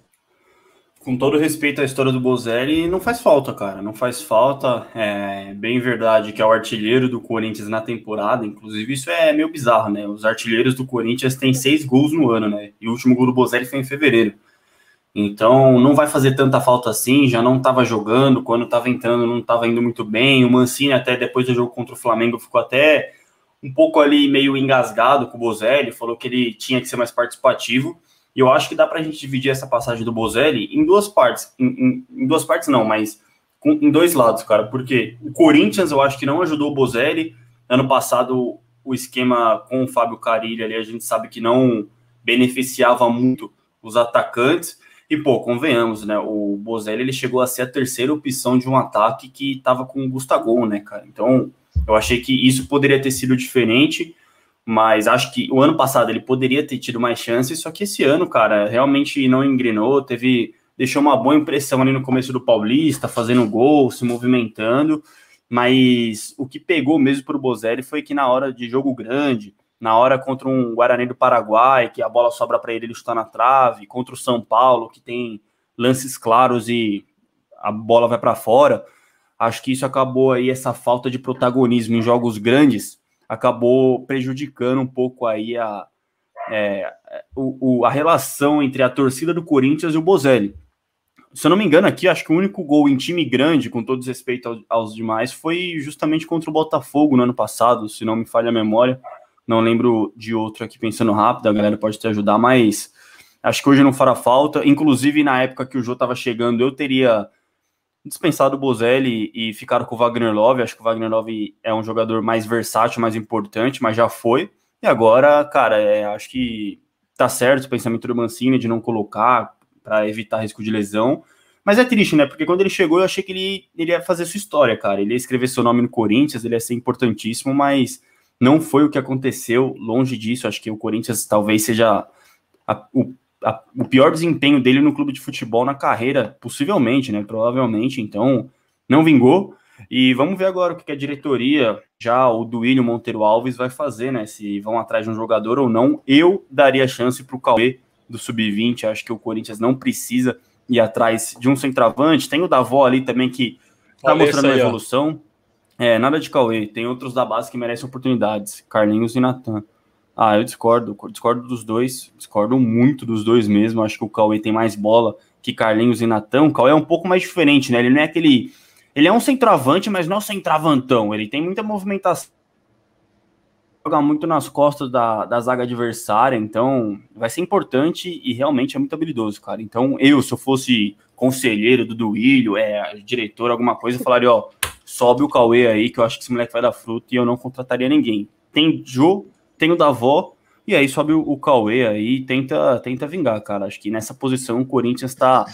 Com todo respeito à história do Bozelli, não faz falta, cara. Não faz falta. É bem verdade que é o artilheiro do Corinthians na temporada. Inclusive, isso é meio bizarro, né? Os artilheiros do Corinthians têm seis gols no ano, né? E o último gol do Bozelli foi em fevereiro. Então, não vai fazer tanta falta assim. Já não estava jogando. Quando estava entrando, não estava indo muito bem. O Mancini, até depois do jogo contra o Flamengo, ficou até um pouco ali meio engasgado com o Bozelli. Falou que ele tinha que ser mais participativo. E eu acho que dá para a gente dividir essa passagem do Bozelli em duas partes. Em, em, em duas partes, não, mas com, em dois lados, cara. Porque o Corinthians, eu acho que não ajudou o Bozelli. Ano passado, o esquema com o Fábio Carilli ali, a gente sabe que não beneficiava muito os atacantes. E, pô, convenhamos, né? O Bozelli ele chegou a ser a terceira opção de um ataque que estava com o Gustavo, né, cara? Então, eu achei que isso poderia ter sido diferente mas acho que o ano passado ele poderia ter tido mais chances, só que esse ano, cara, realmente não engrenou, teve deixou uma boa impressão ali no começo do Paulista, fazendo gol, se movimentando, mas o que pegou mesmo para o Bozelli foi que na hora de jogo grande, na hora contra um Guarani do Paraguai, que a bola sobra para ele, ele está na trave, contra o São Paulo, que tem lances claros e a bola vai para fora, acho que isso acabou aí essa falta de protagonismo em jogos grandes acabou prejudicando um pouco aí a, é, o, o, a relação entre a torcida do Corinthians e o Bozelli. Se eu não me engano aqui, acho que o único gol em time grande, com todo respeito aos, aos demais, foi justamente contra o Botafogo no ano passado, se não me falha a memória. Não lembro de outro aqui pensando rápido, a galera pode te ajudar, mas acho que hoje não fará falta. Inclusive, na época que o Jô estava chegando, eu teria dispensado o Bozelli e ficaram com o Wagner Love. Acho que o Wagner Love é um jogador mais versátil, mais importante, mas já foi. E agora, cara, é, acho que tá certo o pensamento do Mancini de não colocar para evitar risco de lesão. Mas é triste, né? Porque quando ele chegou, eu achei que ele, ele ia fazer sua história, cara. Ele ia escrever seu nome no Corinthians, ele ia ser importantíssimo, mas não foi o que aconteceu. Longe disso, acho que o Corinthians talvez seja a, o a, o pior desempenho dele no clube de futebol na carreira, possivelmente, né? Provavelmente, então não vingou. E vamos ver agora o que a diretoria, já o Duílio Monteiro Alves, vai fazer, né? Se vão atrás de um jogador ou não. Eu daria chance para o Cauê do Sub-20. Acho que o Corinthians não precisa ir atrás de um centroavante. Tem o Davó ali também que está mostrando aí, evolução. É, nada de Cauê. Tem outros da base que merecem oportunidades. Carlinhos e Natan. Ah, eu discordo. Discordo dos dois. Discordo muito dos dois mesmo. Acho que o Cauê tem mais bola que Carlinhos e Natan. O Cauê é um pouco mais diferente, né? Ele não é aquele ele é um centroavante, mas não é um centroavantão. Ele tem muita movimentação. Joga muito nas costas da, da zaga adversária, então vai ser importante e realmente é muito habilidoso, cara. Então, eu, se eu fosse conselheiro do Duílio, é, diretor, alguma coisa, eu falaria, ó, sobe o Cauê aí, que eu acho que esse moleque vai dar fruto e eu não contrataria ninguém. Tem Jô, tem o Davó, e aí sobe o, o Cauê aí e tenta, tenta vingar, cara. Acho que nessa posição o Corinthians tá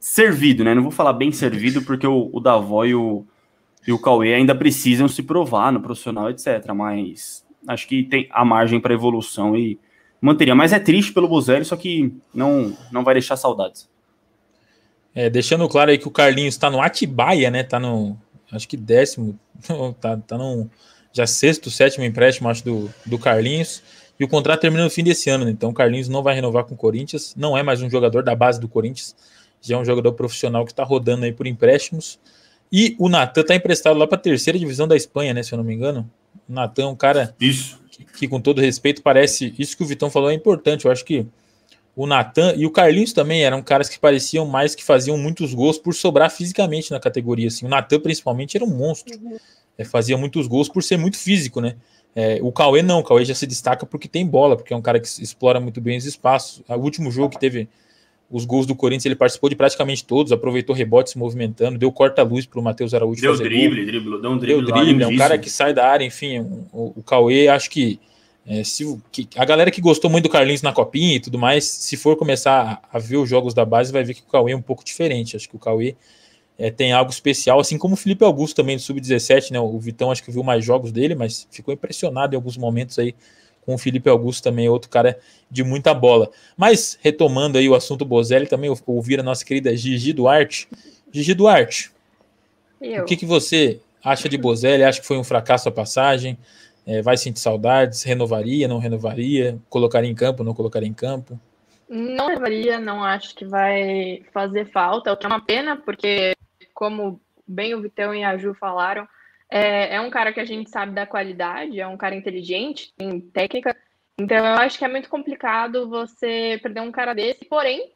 servido, né? Não vou falar bem servido, porque o, o Davó e o, e o Cauê ainda precisam se provar no profissional, etc. Mas acho que tem a margem para evolução e manteria. Mas é triste pelo Bozelli, só que não, não vai deixar saudades. É, deixando claro aí que o Carlinhos está no Atibaia, né? Tá no, acho que décimo, tá, tá no já sexto, sétimo empréstimo, acho, do, do Carlinhos. E o contrato termina no fim desse ano, né? Então o Carlinhos não vai renovar com o Corinthians, não é mais um jogador da base do Corinthians já é um jogador profissional que está rodando aí por empréstimos. E o Natan está emprestado lá para a terceira divisão da Espanha, né? Se eu não me engano. O Natan é um cara isso. Que, que, com todo respeito, parece. Isso que o Vitão falou é importante. Eu acho que o Natan e o Carlinhos também eram caras que pareciam mais que faziam muitos gols por sobrar fisicamente na categoria. Assim. O Natan, principalmente, era um monstro. Uhum. É, fazia muitos gols por ser muito físico, né? É, o Cauê não, o Cauê já se destaca porque tem bola, porque é um cara que explora muito bem os espaços. O último jogo que teve os gols do Corinthians ele participou de praticamente todos, aproveitou rebotes se movimentando, deu corta-luz para o Matheus Araújo deu drible, drible, deu um drible, deu drible, é um cara que sai da área, enfim, o, o Cauê, acho que, é, se, que a galera que gostou muito do Carlinhos na copinha e tudo mais, se for começar a, a, ver os jogos da base, vai ver que o Cauê é um pouco diferente, acho que o Cauê é, tem algo especial, assim como o Felipe Augusto também do Sub-17, né, o Vitão acho que viu mais jogos dele, mas ficou impressionado em alguns momentos aí com o Felipe Augusto também, outro cara de muita bola. Mas, retomando aí o assunto Bozelli, também ouvir a nossa querida Gigi Duarte. Gigi Duarte, Eu. o que, que você acha de Bozelli? Acha que foi um fracasso a passagem? É, vai sentir saudades? Renovaria, não renovaria? Colocaria em campo, não colocaria em campo? Não levaria, não acho que vai fazer falta, o que é uma pena, porque, como bem o Vitão e a Ju falaram, é, é um cara que a gente sabe da qualidade, é um cara inteligente, tem técnica. Então eu acho que é muito complicado você perder um cara desse, porém,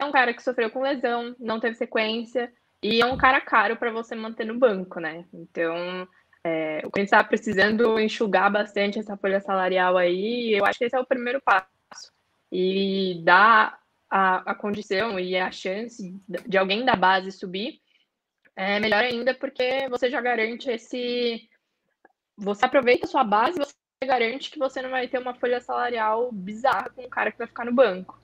é um cara que sofreu com lesão, não teve sequência, e é um cara caro para você manter no banco, né? Então, é, o gente está precisando enxugar bastante essa folha salarial aí, eu acho que esse é o primeiro passo. E dar a, a condição e a chance de alguém da base subir é melhor ainda porque você já garante esse. Você aproveita a sua base e você garante que você não vai ter uma folha salarial bizarra com o cara que vai ficar no banco.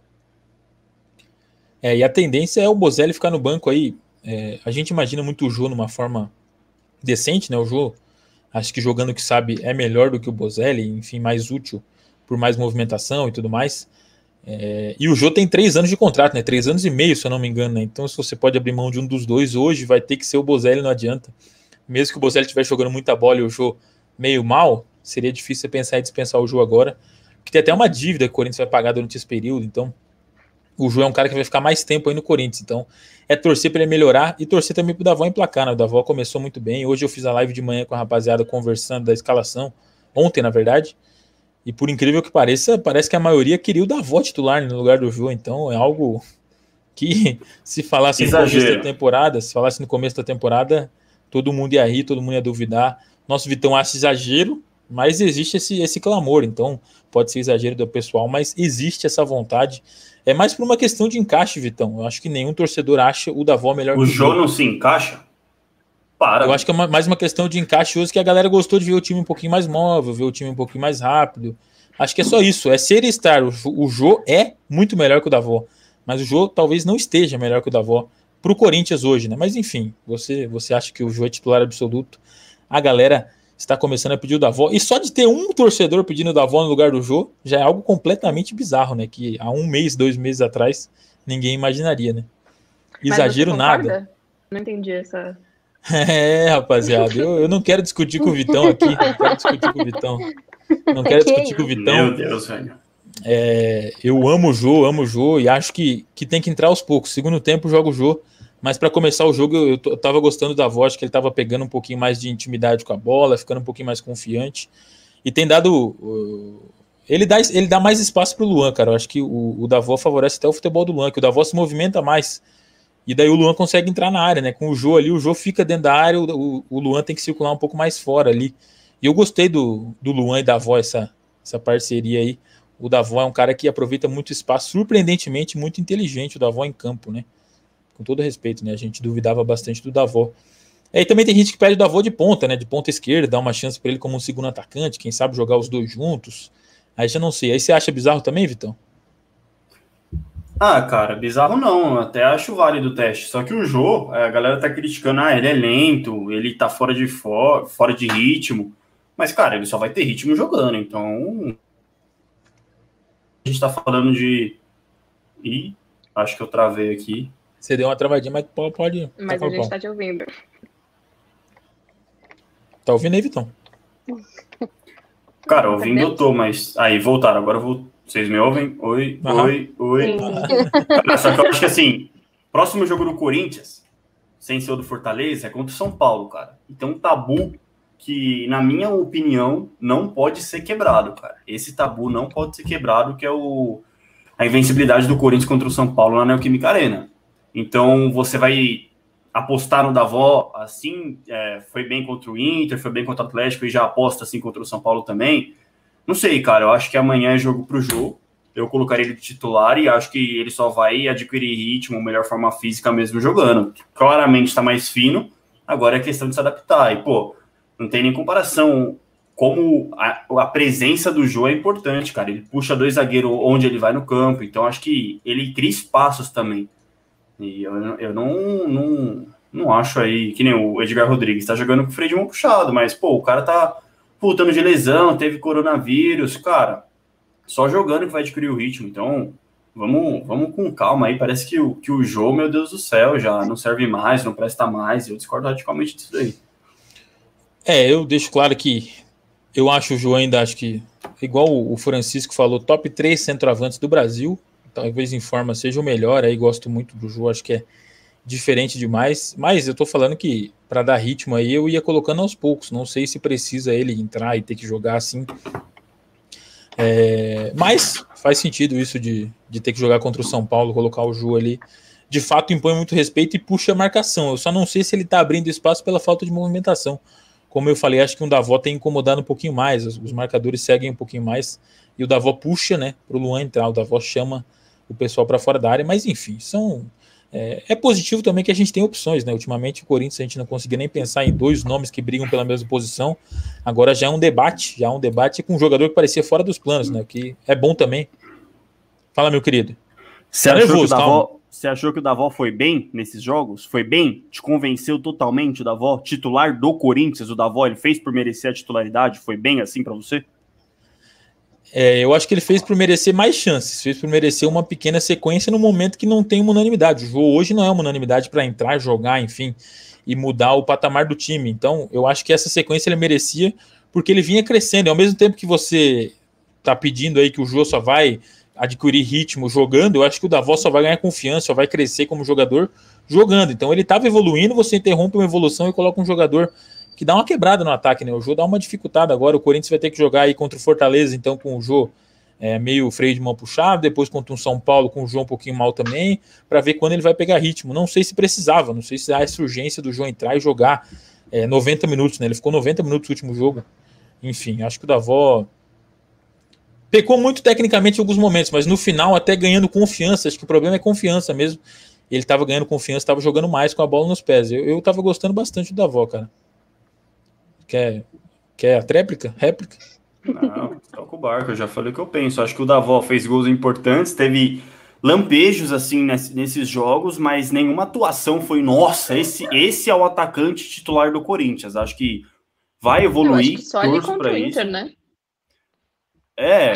É, e a tendência é o Bozelli ficar no banco aí. É, a gente imagina muito o Jô numa forma decente, né? O Jô, acho que jogando o que sabe, é melhor do que o Bozelli, enfim, mais útil por mais movimentação e tudo mais. É, e o Jô tem três anos de contrato, né? Três anos e meio, se eu não me engano, né? Então, se você pode abrir mão de um dos dois hoje, vai ter que ser o Bozelli, não adianta. Mesmo que o Bozelli estiver jogando muita bola e o Jô meio mal, seria difícil você pensar em dispensar o Jô agora. Porque tem até uma dívida que o Corinthians vai pagar durante esse período, então o Jô é um cara que vai ficar mais tempo aí no Corinthians. Então, é torcer para ele melhorar e torcer também para o Davó emplacar, né? O Davó começou muito bem. Hoje eu fiz a live de manhã com a rapaziada conversando da escalação, ontem, na verdade. E por incrível que pareça, parece que a maioria queria o Davó titular no lugar do Jô. Então é algo que, se falasse Exagero. no começo da temporada, se falasse no começo da temporada, todo mundo ia rir, todo mundo ia duvidar. Nosso Vitão acha exagero, mas existe esse, esse clamor. Então pode ser exagero do pessoal, mas existe essa vontade. É mais por uma questão de encaixe, Vitão. Eu acho que nenhum torcedor acha o Davó melhor o que o Jô. O Jô não se encaixa? Para. Eu acho que é uma, mais uma questão de encaixe hoje que a galera gostou de ver o time um pouquinho mais móvel, ver o time um pouquinho mais rápido. Acho que é só isso, é ser e estar. O, o Jô é muito melhor que o Davó, mas o Jô talvez não esteja melhor que o Davó para o Corinthians hoje, né? Mas enfim, você, você acha que o Jô é titular absoluto? A galera está começando a pedir o Davó. E só de ter um torcedor pedindo o Davó no lugar do Jô já é algo completamente bizarro, né? Que há um mês, dois meses atrás, ninguém imaginaria, né? Exagero nada. Não entendi essa. É, rapaziada, eu, eu não quero discutir com o Vitão aqui. Não quero discutir com o Vitão. Não quero discutir com o Vitão. Meu Deus, velho. É, eu amo o Jô, amo o Jô e acho que, que tem que entrar aos poucos. Segundo tempo, jogo o Jô. Mas para começar o jogo, eu, eu tava gostando da voz, que ele tava pegando um pouquinho mais de intimidade com a bola, ficando um pouquinho mais confiante. E tem dado. Uh, ele, dá, ele dá mais espaço pro Luan, cara. Eu acho que o, o Davó favorece até o futebol do Luan, que o Davó se movimenta mais. E daí o Luan consegue entrar na área, né? Com o Jô ali, o Jô fica dentro da área, o, o Luan tem que circular um pouco mais fora ali. E eu gostei do, do Luan e da Davó, essa, essa parceria aí. O Davó é um cara que aproveita muito espaço, surpreendentemente muito inteligente, o Davó em campo, né? Com todo respeito, né? A gente duvidava bastante do Davó. Aí também tem gente que pede o Davó de ponta, né? De ponta esquerda, dá uma chance para ele como um segundo atacante, quem sabe jogar os dois juntos. Aí já não sei. Aí você acha bizarro também, Vitão? Ah, cara, bizarro não. Até acho válido o teste. Só que o Jô, a galera tá criticando, ah, ele é lento, ele tá fora de, for, fora de ritmo. Mas, cara, ele só vai ter ritmo jogando. Então. A gente tá falando de. Ih, acho que eu travei aqui. Você deu uma travadinha, mas pode. Mas tá a gente tá te ouvindo. Tá ouvindo aí, Vitão? Cara, ouvindo eu tô, mas. Aí, voltaram. Agora eu vou. Vocês me ouvem? Oi, uhum. oi, oi. Cara, só que eu acho que assim, próximo jogo do Corinthians, sem ser o do Fortaleza, é contra o São Paulo, cara. Então, um tabu que, na minha opinião, não pode ser quebrado, cara. Esse tabu não pode ser quebrado, que é o a invencibilidade do Corinthians contra o São Paulo na Neoquímica Arena. Então, você vai apostar no Davó, assim, é, foi bem contra o Inter, foi bem contra o Atlético e já aposta assim contra o São Paulo também. Não sei, cara, eu acho que amanhã é jogo pro jogo. Eu colocaria ele de titular e acho que ele só vai adquirir ritmo, melhor forma física mesmo jogando. Claramente está mais fino, agora é questão de se adaptar. E, pô, não tem nem comparação como a, a, presença do Jô é importante, cara. Ele puxa dois zagueiros onde ele vai no campo, então acho que ele cria espaços também. E eu, eu não, não, não acho aí, que nem o Edgar Rodrigues, tá jogando com o freio de mão puxado, mas, pô, o cara tá putando de lesão, teve coronavírus, cara, só jogando que vai adquirir o ritmo, então vamos, vamos com calma aí, parece que o, que o Jô, meu Deus do céu, já não serve mais, não presta mais, eu discordo radicalmente disso aí. É, eu deixo claro que eu acho o João ainda, acho que, igual o Francisco falou, top 3 centroavantes do Brasil. Talvez em forma seja o melhor, aí gosto muito do João, acho que é diferente demais. Mas eu tô falando que para dar ritmo aí eu ia colocando aos poucos. Não sei se precisa ele entrar e ter que jogar assim. É, mas faz sentido isso de, de ter que jogar contra o São Paulo, colocar o Ju ali. De fato, impõe muito respeito e puxa a marcação. Eu só não sei se ele tá abrindo espaço pela falta de movimentação como eu falei, acho que o Davó tem incomodado um pouquinho mais, os, os marcadores seguem um pouquinho mais, e o Davó puxa, né, para o Luan entrar, o Davó chama o pessoal para fora da área, mas enfim, são é, é, positivo também que a gente tem opções, né? Ultimamente o Corinthians a gente não conseguia nem pensar em dois nomes que brigam pela mesma posição. Agora já é um debate, já é um debate com um jogador que parecia fora dos planos, né? Que é bom também. Fala, meu querido. Você tá nervoso, que o Davó, você achou que o Davó foi bem nesses jogos? Foi bem? Te convenceu totalmente o Davó? Titular do Corinthians, o Davó, ele fez por merecer a titularidade? Foi bem assim para você? É, eu acho que ele fez por merecer mais chances, fez por merecer uma pequena sequência no momento que não tem uma unanimidade. O jogo hoje não é uma unanimidade para entrar, jogar, enfim, e mudar o patamar do time. Então, eu acho que essa sequência ele merecia porque ele vinha crescendo. E ao mesmo tempo que você tá pedindo aí que o Jô só vai adquirir ritmo jogando, eu acho que o Davos só vai ganhar confiança, só vai crescer como jogador jogando. Então ele estava evoluindo, você interrompe uma evolução e coloca um jogador que dá uma quebrada no ataque, né? O Jô dá uma dificuldade agora. O Corinthians vai ter que jogar aí contra o Fortaleza, então com o Jô é, meio freio de mão puxado, depois contra um São Paulo com o João um pouquinho mal também, para ver quando ele vai pegar ritmo. Não sei se precisava, não sei se há essa urgência do João entrar e jogar é, 90 minutos, né? Ele ficou 90 minutos no último jogo. Enfim, acho que o Davó Pecou muito tecnicamente em alguns momentos, mas no final até ganhando confiança. Acho que o problema é confiança mesmo. Ele estava ganhando confiança, estava jogando mais com a bola nos pés. Eu, eu tava gostando bastante do Davó, cara. Quer, quer a tréplica? Réplica? Não, toca o barco. Eu já falei o que eu penso. Acho que o Davó fez gols importantes, teve lampejos assim nesses jogos, mas nenhuma atuação foi, nossa, esse, esse é o atacante titular do Corinthians. Acho que vai evoluir. Eu acho que só ali contra o Inter, isso. né? É.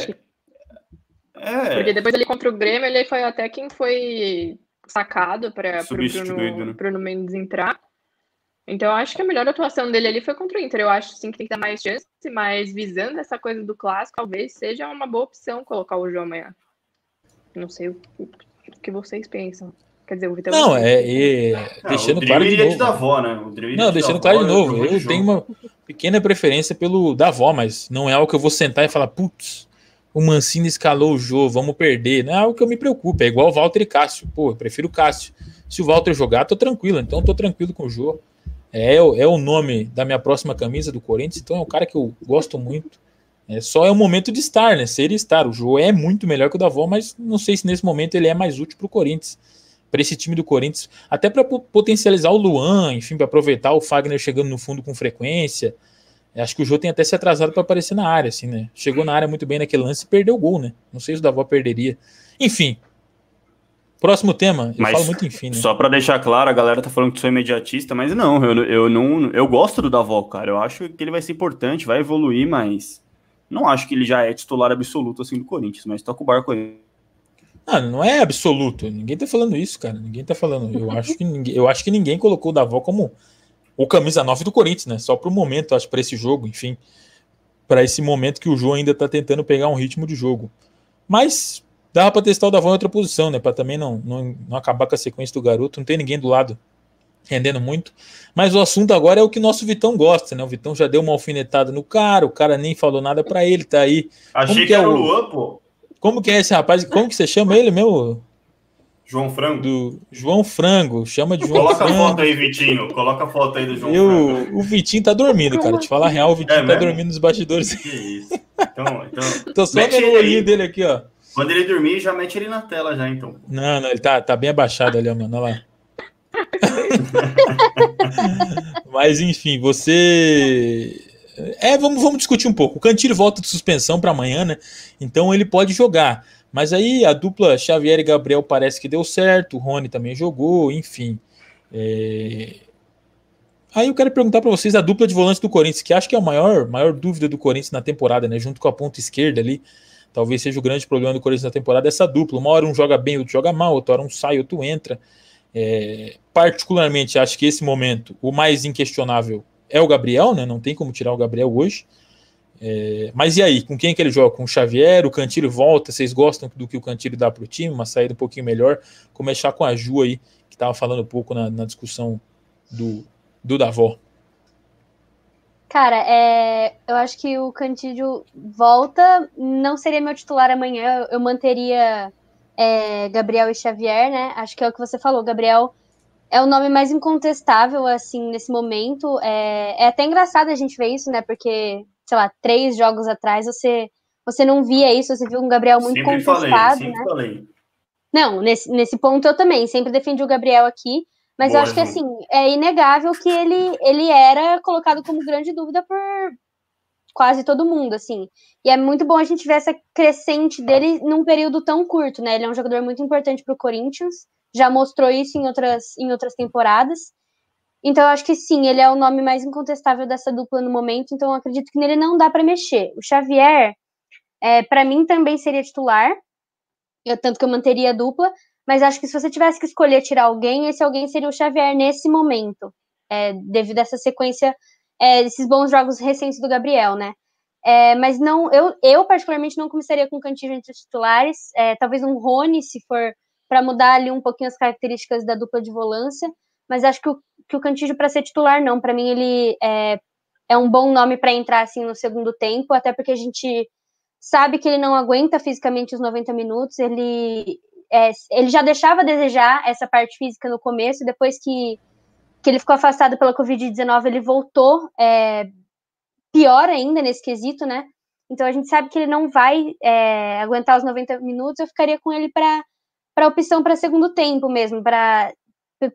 É. Porque depois ele contra o Grêmio, ele foi até quem foi sacado para o Bruno, né? Bruno Mendes entrar. Então, eu acho que a melhor atuação dele ali foi contra o Inter. Eu acho sim que tem que dar mais chance, mas visando essa coisa do clássico, talvez seja uma boa opção colocar o João amanhã. Não sei o que vocês pensam. Quer dizer, o Vitor. Não, é, é, é deixando claro de novo. De Davó, né? não, deixando claro de novo. Eu tenho uma pequena preferência pelo Davó, mas não é algo que eu vou sentar e falar, putz, o Mancini escalou o jogo, vamos perder. Não é algo que eu me preocupe. É igual o Walter e Cássio. Pô, eu prefiro o Cássio. Se o Walter jogar, tô tranquilo. Então tô tranquilo com o jogo. É, é o nome da minha próxima camisa do Corinthians, então é um cara que eu gosto muito. É, só é o momento de estar, né? Ser e estar. O Jô é muito melhor que o Davó, mas não sei se nesse momento ele é mais útil para o Corinthians. Para esse time do Corinthians, até para potencializar o Luan, enfim, para aproveitar o Fagner chegando no fundo com frequência. Acho que o Jô tem até se atrasado para aparecer na área, assim, né? Chegou na área muito bem naquele lance e perdeu o gol, né? Não sei se o Davó perderia. Enfim, Próximo tema, eu mas, falo muito enfim. Né? Só para deixar claro, a galera tá falando que sou imediatista, mas não, eu, eu não, eu gosto do Davó, cara. Eu acho que ele vai ser importante, vai evoluir, mas não acho que ele já é titular absoluto assim do Corinthians, mas toca o barco aí. Ah, não é absoluto. Ninguém tá falando isso, cara. Ninguém tá falando. Eu acho que ninguém, eu acho que ninguém colocou o Davó como o camisa 9 do Corinthians, né? Só pro momento, acho, para esse jogo, enfim. para esse momento que o João ainda tá tentando pegar um ritmo de jogo. Mas Dava para testar o Davon em outra posição, né? Para também não, não, não acabar com a sequência do garoto. Não tem ninguém do lado rendendo muito. Mas o assunto agora é o que nosso Vitão gosta, né? O Vitão já deu uma alfinetada no cara, o cara nem falou nada para ele, tá aí. Achei Como que, que é era o Luan, pô. Como que é esse rapaz? Como que você chama ele meu? João Frango. Do João Frango, chama de João Coloca Frango. a foto aí, Vitinho. Coloca a foto aí do João Eu, Frango. O Vitinho tá dormindo, cara. Te falar a real, o Vitinho é tá dormindo nos bastidores. Que isso. Então, então... Tô só vendo o olhinho dele aqui, ó. Quando ele dormir, já mete ele na tela já, então. Não, não, ele tá, tá bem abaixado ali, mano. Olha lá. Mas enfim, você. É, vamos, vamos discutir um pouco. O Cantilho volta de suspensão para amanhã, né? Então ele pode jogar. Mas aí a dupla Xavier e Gabriel parece que deu certo. O Rony também jogou, enfim. É... Aí eu quero perguntar para vocês a dupla de volantes do Corinthians, que acho que é a maior, maior dúvida do Corinthians na temporada, né? Junto com a ponta esquerda ali talvez seja o grande problema do Corinthians na temporada, essa dupla. Uma hora um joga bem, outro joga mal, outra hora um sai, outro entra. É, particularmente, acho que esse momento, o mais inquestionável é o Gabriel, né? Não tem como tirar o Gabriel hoje. É, mas e aí, com quem que ele joga? Com o Xavier, o Cantilho volta, vocês gostam do que o Cantilho dá para o time, uma saída um pouquinho melhor, começar com a Ju aí, que estava falando um pouco na, na discussão do, do Davó. Cara, é, eu acho que o Cantídio volta, não seria meu titular amanhã, eu manteria é, Gabriel e Xavier, né? Acho que é o que você falou, Gabriel é o nome mais incontestável, assim, nesse momento. É, é até engraçado a gente ver isso, né? Porque, sei lá, três jogos atrás você, você não via isso, você viu um Gabriel muito sempre contestado, falei, sempre né? Falei. Não, nesse, nesse ponto eu também, sempre defendi o Gabriel aqui. Mas Boa, eu acho que, assim, é inegável que ele, ele era colocado como grande dúvida por quase todo mundo, assim. E é muito bom a gente ver essa crescente dele num período tão curto, né? Ele é um jogador muito importante para o Corinthians, já mostrou isso em outras, em outras temporadas. Então eu acho que sim, ele é o nome mais incontestável dessa dupla no momento, então eu acredito que nele não dá para mexer. O Xavier, é, para mim também seria titular, eu, tanto que eu manteria a dupla, mas acho que se você tivesse que escolher tirar alguém, esse alguém seria o Xavier nesse momento, é, devido a essa sequência, é, desses bons jogos recentes do Gabriel, né? É, mas não, eu, eu particularmente não começaria com o Cantillo entre os titulares, é, talvez um Rony, se for para mudar ali um pouquinho as características da dupla de volância, mas acho que o, que o Cantillo para ser titular não, para mim ele é, é um bom nome para entrar assim no segundo tempo, até porque a gente sabe que ele não aguenta fisicamente os 90 minutos, ele é, ele já deixava a desejar essa parte física no começo, depois que, que ele ficou afastado pela Covid-19, ele voltou é, pior ainda nesse quesito, né? Então a gente sabe que ele não vai é, aguentar os 90 minutos, eu ficaria com ele para opção para segundo tempo mesmo, para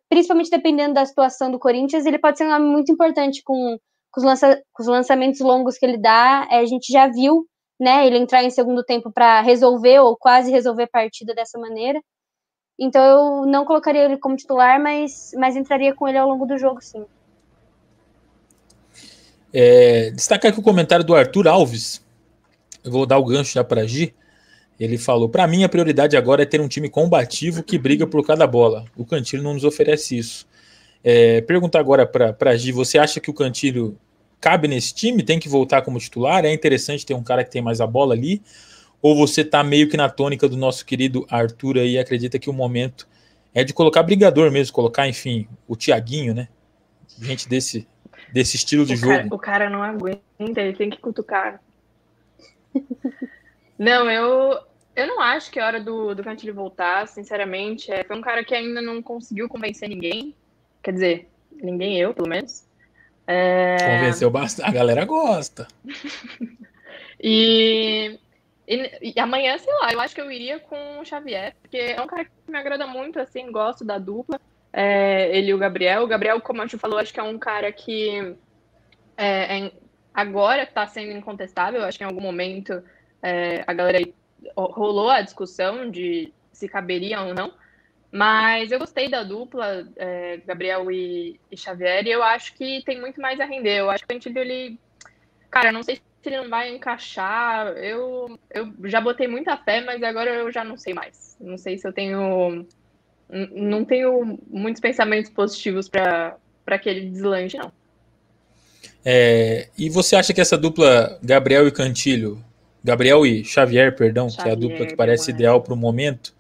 principalmente dependendo da situação do Corinthians, ele pode ser um nome muito importante com, com, os, lança, com os lançamentos longos que ele dá. É, a gente já viu né, ele entrar em segundo tempo para resolver ou quase resolver a partida dessa maneira. Então eu não colocaria ele como titular, mas, mas entraria com ele ao longo do jogo, sim. É, destacar aqui o comentário do Arthur Alves. Eu vou dar o gancho já para Gi. Ele falou: Para mim, a prioridade agora é ter um time combativo que briga por cada bola. O Cantilho não nos oferece isso. É, perguntar agora para Gi, você acha que o Cantilho cabe nesse time? Tem que voltar como titular? É interessante ter um cara que tem mais a bola ali? Ou você está meio que na tônica do nosso querido Arthur aí acredita que o momento é de colocar brigador mesmo, colocar, enfim, o Tiaguinho, né? Gente desse, desse estilo de o jogo. Cara, o cara não aguenta, ele tem que cutucar. não, eu, eu não acho que é hora do, do Cantilho voltar, sinceramente. É, foi um cara que ainda não conseguiu convencer ninguém. Quer dizer, ninguém eu, pelo menos. É... Convenceu bastante. A galera gosta. e, e, e, amanhã, sei lá, eu acho que eu iria com o Xavier, porque é um cara que me agrada muito, assim, gosto da dupla. É, ele e o Gabriel. O Gabriel, como a gente falou, acho que é um cara que é, é, agora está sendo incontestável. Acho que em algum momento é, a galera rolou a discussão de se caberia ou não. Mas eu gostei da dupla, é, Gabriel e, e, Xavier, e eu acho que tem muito mais a render. Eu acho que o Antílio, ele. Cara, não sei se ele não vai encaixar. Eu, eu já botei muita fé, mas agora eu já não sei mais. Não sei se eu tenho. Não tenho muitos pensamentos positivos para que ele deslanche, não. É, e você acha que essa dupla Gabriel e Cantilho, Gabriel e Xavier, perdão, Xavier, que é a dupla que parece ideal para o momento,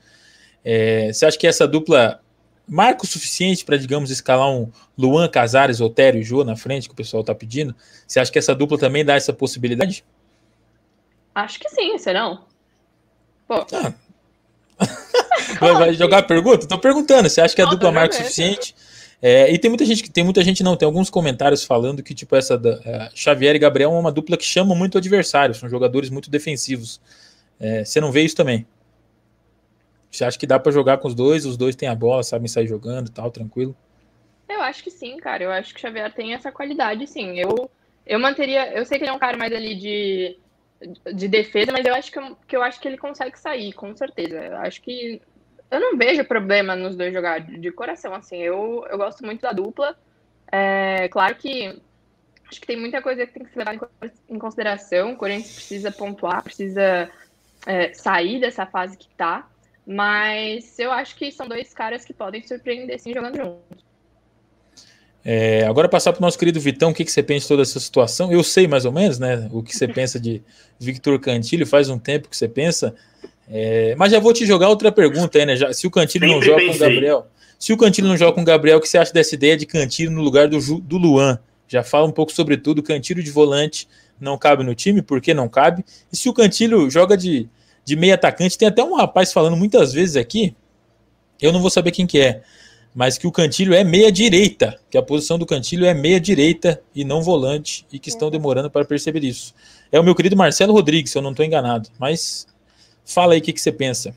é, você acha que essa dupla marca o suficiente para, digamos, escalar um Luan Casares, Otério e Jô na frente, que o pessoal está pedindo? Você acha que essa dupla também dá essa possibilidade? Acho que sim, serão. Pô. Ah. vai, vai jogar a pergunta? Estou perguntando. Você acha que a dupla marca o suficiente? É, e tem muita gente que tem muita gente não, tem alguns comentários falando que tipo essa da, uh, Xavier e Gabriel é uma dupla que chama muito o adversário, são jogadores muito defensivos. É, você não vê isso também? Você acha que dá para jogar com os dois? Os dois têm a bola, sabem sair jogando, tal, tranquilo? Eu acho que sim, cara. Eu acho que o Xavier tem essa qualidade, sim. Eu eu manteria, eu sei que ele é um cara mais ali de de defesa, mas eu acho que eu, que eu acho que ele consegue sair, com certeza. Eu acho que eu não vejo problema nos dois jogar de coração, assim. Eu, eu gosto muito da dupla. É, claro que acho que tem muita coisa que tem que se levar em consideração. O Corinthians precisa pontuar, precisa é, sair dessa fase que tá. Mas eu acho que são dois caras que podem surpreender sim jogando juntos. É, agora passar para o nosso querido Vitão, o que, que você pensa de toda essa situação? Eu sei mais ou menos, né? O que você pensa de Victor Cantilho, faz um tempo que você pensa. É, mas já vou te jogar outra pergunta aí, né? Já, se o Cantilho Sempre não joga pensei. com o Gabriel, se o Cantilho não joga com o Gabriel, o que você acha dessa ideia de Cantilho no lugar do, do Luan? Já fala um pouco sobre tudo. Cantilho de volante não cabe no time, por que não cabe? E se o Cantilho joga de de meio atacante. Tem até um rapaz falando muitas vezes aqui, eu não vou saber quem que é, mas que o Cantilho é meia direita, que a posição do Cantilho é meia direita e não volante, e que estão demorando para perceber isso. É o meu querido Marcelo Rodrigues, se eu não estou enganado. Mas fala aí o que, que você pensa.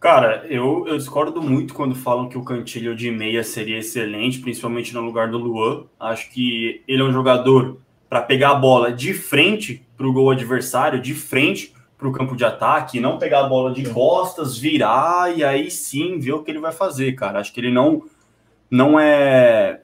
Cara, eu, eu discordo muito quando falam que o Cantilho de meia seria excelente, principalmente no lugar do Luan. Acho que ele é um jogador para pegar a bola de frente para o gol adversário, de frente, para o campo de ataque, não pegar a bola de costas, virar e aí sim ver o que ele vai fazer, cara. Acho que ele não não é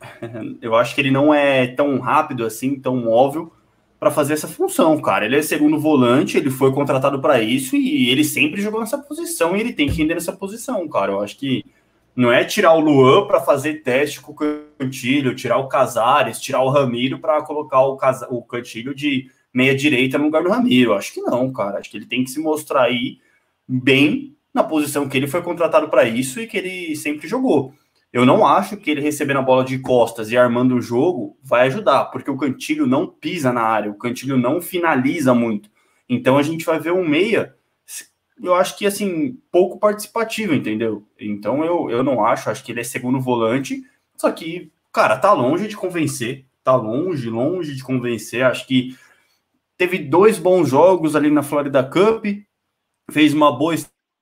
eu acho que ele não é tão rápido assim, tão móvel para fazer essa função, cara. Ele é segundo volante, ele foi contratado para isso e ele sempre jogou nessa posição e ele tem que ir nessa posição, cara. Eu acho que não é tirar o Luan para fazer teste com o Cantilho, tirar o Casares, tirar o Ramiro para colocar o, Cas o Cantilho de meia direita no lugar do Ramiro. Acho que não, cara. Acho que ele tem que se mostrar aí bem na posição que ele foi contratado para isso e que ele sempre jogou. Eu não acho que ele recebendo a bola de costas e armando o jogo vai ajudar, porque o Cantilho não pisa na área, o Cantilho não finaliza muito. Então a gente vai ver um meia, eu acho que assim, pouco participativo, entendeu? Então eu, eu não acho, acho que ele é segundo volante, só que, cara, tá longe de convencer, tá longe, longe de convencer. Acho que teve dois bons jogos ali na Florida Cup, fez uma boa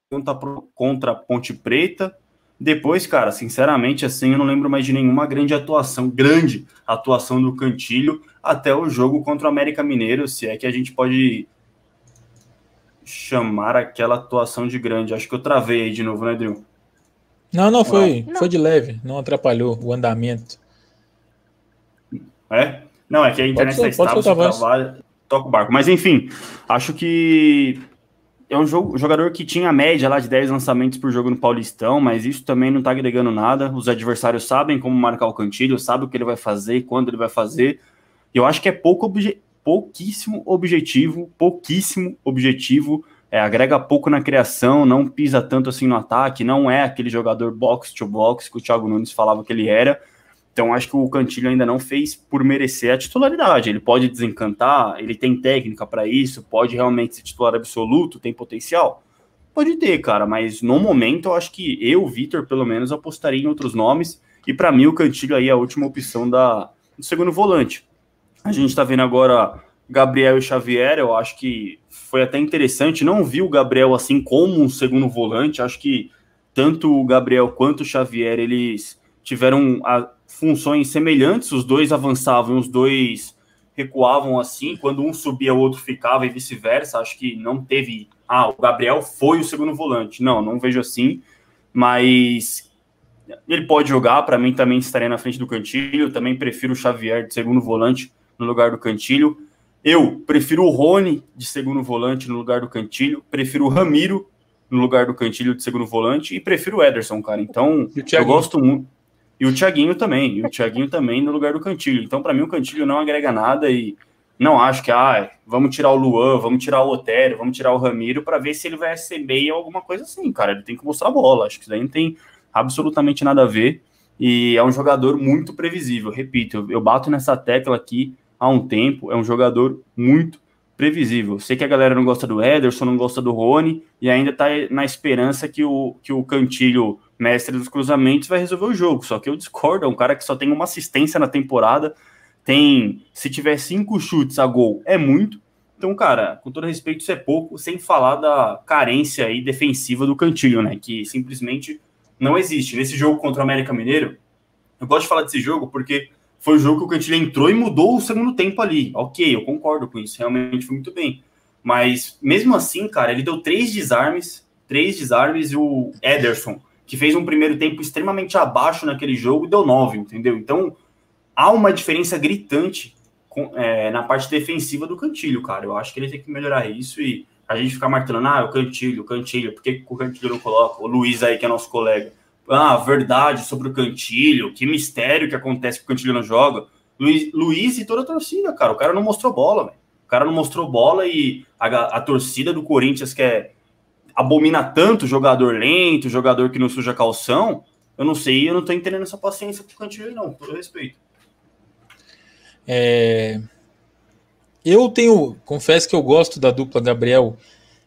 contra, contra a Ponte Preta. Depois, cara, sinceramente, assim, eu não lembro mais de nenhuma grande atuação, grande atuação do Cantilho até o jogo contra o América Mineiro, se é que a gente pode chamar aquela atuação de grande. Acho que eu travei aí de novo, né, Dril? Não, não, foi, não. foi de leve, não atrapalhou o andamento. É? Não, é que a internet está estável, toca o barco. Mas enfim, acho que é um jogador que tinha média lá de 10 lançamentos por jogo no Paulistão, mas isso também não tá agregando nada. Os adversários sabem como marcar o cantilho, sabem o que ele vai fazer, quando ele vai fazer. Eu acho que é pouco obje pouquíssimo objetivo, pouquíssimo objetivo. É, agrega pouco na criação, não pisa tanto assim no ataque, não é aquele jogador box to box que o Thiago Nunes falava que ele era. Então acho que o Cantilho ainda não fez por merecer a titularidade. Ele pode desencantar, ele tem técnica para isso, pode realmente ser titular absoluto, tem potencial. Pode ter, cara, mas no momento eu acho que eu, Vitor, pelo menos apostaria em outros nomes. E para mim o Cantilho aí é a última opção da do segundo volante. A gente está vendo agora Gabriel e Xavier, eu acho que foi até interessante. Não vi o Gabriel assim como um segundo volante. Acho que tanto o Gabriel quanto o Xavier eles tiveram a, funções semelhantes, os dois avançavam, os dois recuavam assim, quando um subia, o outro ficava e vice-versa. Acho que não teve. Ah, o Gabriel foi o segundo volante. Não, não vejo assim, mas ele pode jogar. Para mim, também estaria na frente do Cantilho. Também prefiro o Xavier de segundo volante no lugar do Cantilho. Eu prefiro o Rony de segundo volante no lugar do Cantilho. Prefiro o Ramiro no lugar do Cantilho de segundo volante e prefiro o Ederson, cara. Então, eu gosto muito. E o Thiaguinho também, e o Thiaguinho também no lugar do Cantilho. Então, para mim, o Cantilho não agrega nada e não acho que, ah, vamos tirar o Luan, vamos tirar o Otério, vamos tirar o Ramiro para ver se ele vai receber alguma coisa assim, cara. Ele tem que mostrar a bola. Acho que isso daí não tem absolutamente nada a ver. E é um jogador muito previsível. Repito, eu bato nessa tecla aqui há um tempo. É um jogador muito previsível. Sei que a galera não gosta do Ederson, não gosta do Rony, e ainda tá na esperança que o, que o Cantilho mestre dos cruzamentos, vai resolver o jogo. Só que eu discordo, é um cara que só tem uma assistência na temporada, tem, se tiver cinco chutes a gol, é muito. Então, cara, com todo respeito, isso é pouco, sem falar da carência aí defensiva do Cantilho, né? Que simplesmente não existe. Nesse jogo contra o América Mineiro, eu gosto de falar desse jogo porque foi o jogo que o Cantilho entrou e mudou o segundo tempo ali. Ok, eu concordo com isso, realmente foi muito bem. Mas mesmo assim, cara, ele deu três desarmes, três desarmes e o Ederson que fez um primeiro tempo extremamente abaixo naquele jogo deu nove, entendeu? Então há uma diferença gritante com, é, na parte defensiva do Cantilho, cara. Eu acho que ele tem que melhorar isso e a gente ficar martelando, ah, o Cantilho, o Cantilho, por que o Cantilho não coloca? O Luiz aí, que é nosso colega. Ah, verdade sobre o Cantilho, que mistério que acontece que o Cantilho não joga. Luiz, Luiz e toda a torcida, cara. O cara não mostrou bola. O cara não mostrou bola e a, a torcida do Corinthians quer abomina tanto jogador lento, jogador que não suja calção, eu não sei, eu não tô entendendo essa paciência pro Cantilho, não, por respeito. É... Eu tenho, confesso que eu gosto da dupla Gabriel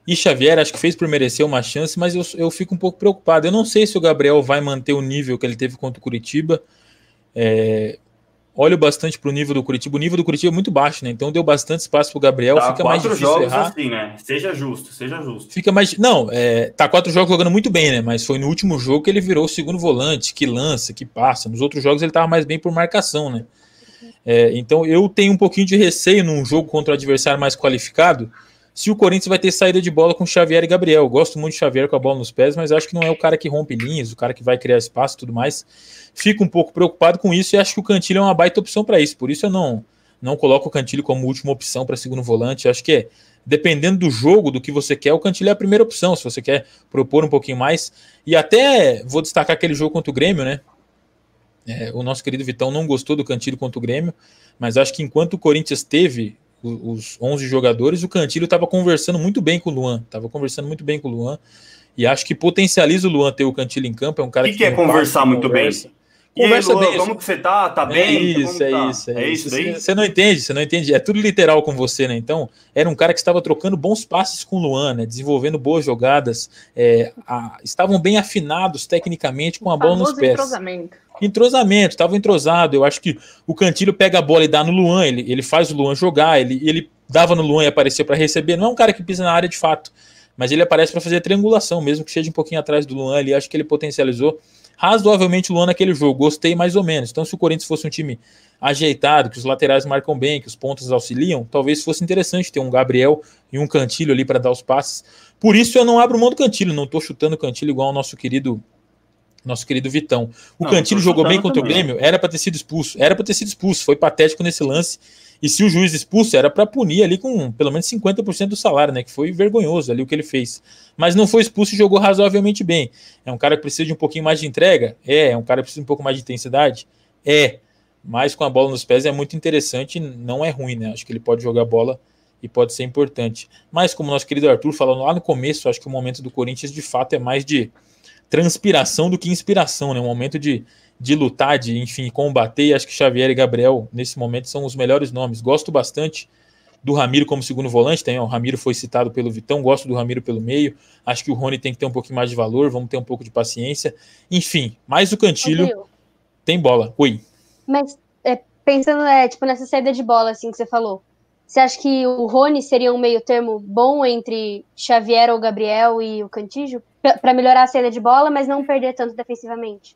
e Xavier, acho que fez por merecer uma chance, mas eu, eu fico um pouco preocupado. Eu não sei se o Gabriel vai manter o nível que ele teve contra o Curitiba. É, olho bastante para o nível do Curitiba. O nível do Curitiba é muito baixo, né? Então deu bastante espaço para o Gabriel. Tá fica mais difícil jogos errar. assim, né? Seja justo, seja justo. Fica mais. Não, é, tá quatro jogos jogando muito bem, né? Mas foi no último jogo que ele virou o segundo volante, que lança, que passa. Nos outros jogos ele tava mais bem por marcação, né? É, então eu tenho um pouquinho de receio num jogo contra o adversário mais qualificado se o Corinthians vai ter saída de bola com Xavier e Gabriel. Eu gosto muito de Xavier com a bola nos pés, mas acho que não é o cara que rompe linhas, o cara que vai criar espaço e tudo mais. Fico um pouco preocupado com isso e acho que o Cantilho é uma baita opção para isso. Por isso eu não, não coloco o Cantilho como última opção para segundo volante. Acho que é, dependendo do jogo, do que você quer, o Cantilho é a primeira opção, se você quer propor um pouquinho mais. E até vou destacar aquele jogo contra o Grêmio, né? É, o nosso querido Vitão não gostou do Cantilho contra o Grêmio, mas acho que enquanto o Corinthians teve os 11 jogadores, o Cantilho estava conversando muito bem com o Luan, estava conversando muito bem com o Luan, e acho que potencializa o Luan ter o Cantilho em campo, é um cara que, que, que é conversar muito conversa. bem. Conversa aí, bem. Como que você tá? Tá bem? É isso, é tá? isso, é, é isso. Você, você não entende, você não entende. É tudo literal com você, né? Então, era um cara que estava trocando bons passes com o Luan, né? Desenvolvendo boas jogadas. É, a, estavam bem afinados tecnicamente com a bola nos pés. Entrosamento. Entrosamento, estava entrosado. Eu acho que o Cantilho pega a bola e dá no Luan, ele, ele faz o Luan jogar, ele, ele dava no Luan e aparecia para receber. Não é um cara que pisa na área de fato, mas ele aparece para fazer triangulação, mesmo que seja um pouquinho atrás do Luan ali. Acho que ele potencializou razoavelmente o Luan naquele jogo. Gostei mais ou menos. Então, se o Corinthians fosse um time ajeitado, que os laterais marcam bem, que os pontos auxiliam, talvez fosse interessante ter um Gabriel e um Cantilho ali para dar os passes. Por isso eu não abro mão do Cantilho, não estou chutando o Cantilho igual ao nosso querido nosso querido Vitão. O não, Cantilho jogou bem contra também. o Grêmio, era para ter sido expulso, era para ter sido expulso, foi patético nesse lance E se o juiz expulso, era para punir ali com pelo menos 50% do salário, né? Que foi vergonhoso ali o que ele fez. Mas não foi expulso e jogou razoavelmente bem. É um cara que precisa de um pouquinho mais de entrega? É. É um cara que precisa de um pouco mais de intensidade? É. Mas com a bola nos pés é muito interessante, não é ruim, né? Acho que ele pode jogar bola e pode ser importante. Mas como nosso querido Arthur falou lá no começo, acho que o momento do Corinthians de fato é mais de transpiração do que inspiração, né? Um momento de de lutar, de, enfim, combater. E acho que Xavier e Gabriel, nesse momento, são os melhores nomes. Gosto bastante do Ramiro como segundo volante, tem, o Ramiro foi citado pelo Vitão, gosto do Ramiro pelo meio. Acho que o Rony tem que ter um pouquinho mais de valor, vamos ter um pouco de paciência. Enfim, mais o Cantilho tem bola. Oi. Mas é, pensando é, tipo, nessa saída de bola, assim, que você falou, você acha que o Rony seria um meio termo bom entre Xavier ou Gabriel e o Cantígio? Para melhorar a saída de bola, mas não perder tanto defensivamente?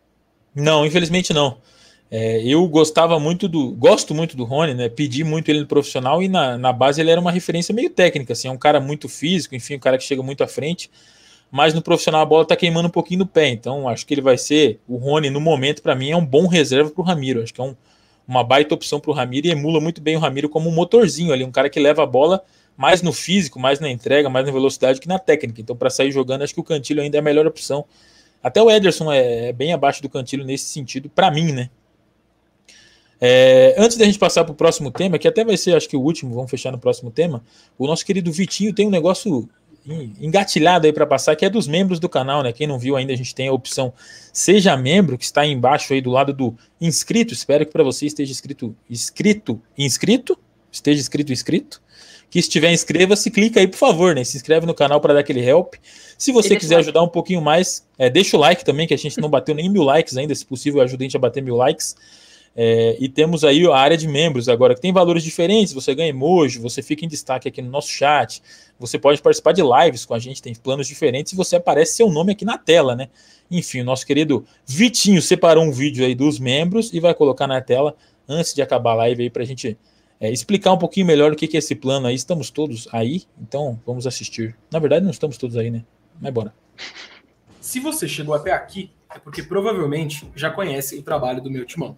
Não, infelizmente não. É, eu gostava muito do. Gosto muito do Rony, né? Pedi muito ele no profissional e na, na base ele era uma referência meio técnica, assim, é um cara muito físico, enfim, um cara que chega muito à frente. Mas no profissional a bola tá queimando um pouquinho no pé, então acho que ele vai ser. O Rony, no momento, para mim, é um bom reserva pro Ramiro. Acho que é um, uma baita opção pro Ramiro e emula muito bem o Ramiro como um motorzinho ali, um cara que leva a bola mais no físico, mais na entrega, mais na velocidade que na técnica. Então, para sair jogando, acho que o Cantilho ainda é a melhor opção até o Ederson é, é bem abaixo do Cantilho nesse sentido, para mim, né? É, antes da gente passar para o próximo tema, que até vai ser, acho que o último, vamos fechar no próximo tema. O nosso querido Vitinho tem um negócio engatilhado aí para passar, que é dos membros do canal, né? Quem não viu ainda, a gente tem a opção Seja Membro, que está aí embaixo aí do lado do inscrito. Espero que para você esteja escrito inscrito, inscrito, esteja escrito inscrito. Que estiver inscreva-se, clica aí, por favor, né? Se inscreve no canal para dar aquele help. Se você quiser ajudar um pouquinho mais, é, deixa o like também, que a gente não bateu nem mil likes ainda. Se possível, ajuda a gente a bater mil likes. É, e temos aí a área de membros agora, que tem valores diferentes. Você ganha emoji, você fica em destaque aqui no nosso chat. Você pode participar de lives com a gente, tem planos diferentes e você aparece seu nome aqui na tela, né? Enfim, o nosso querido Vitinho separou um vídeo aí dos membros e vai colocar na tela antes de acabar a live aí para a gente é, explicar um pouquinho melhor o que é esse plano aí. Estamos todos aí, então vamos assistir. Na verdade, não estamos todos aí, né? Mas bora. Se você chegou até aqui, é porque provavelmente já conhece o trabalho do meu timão.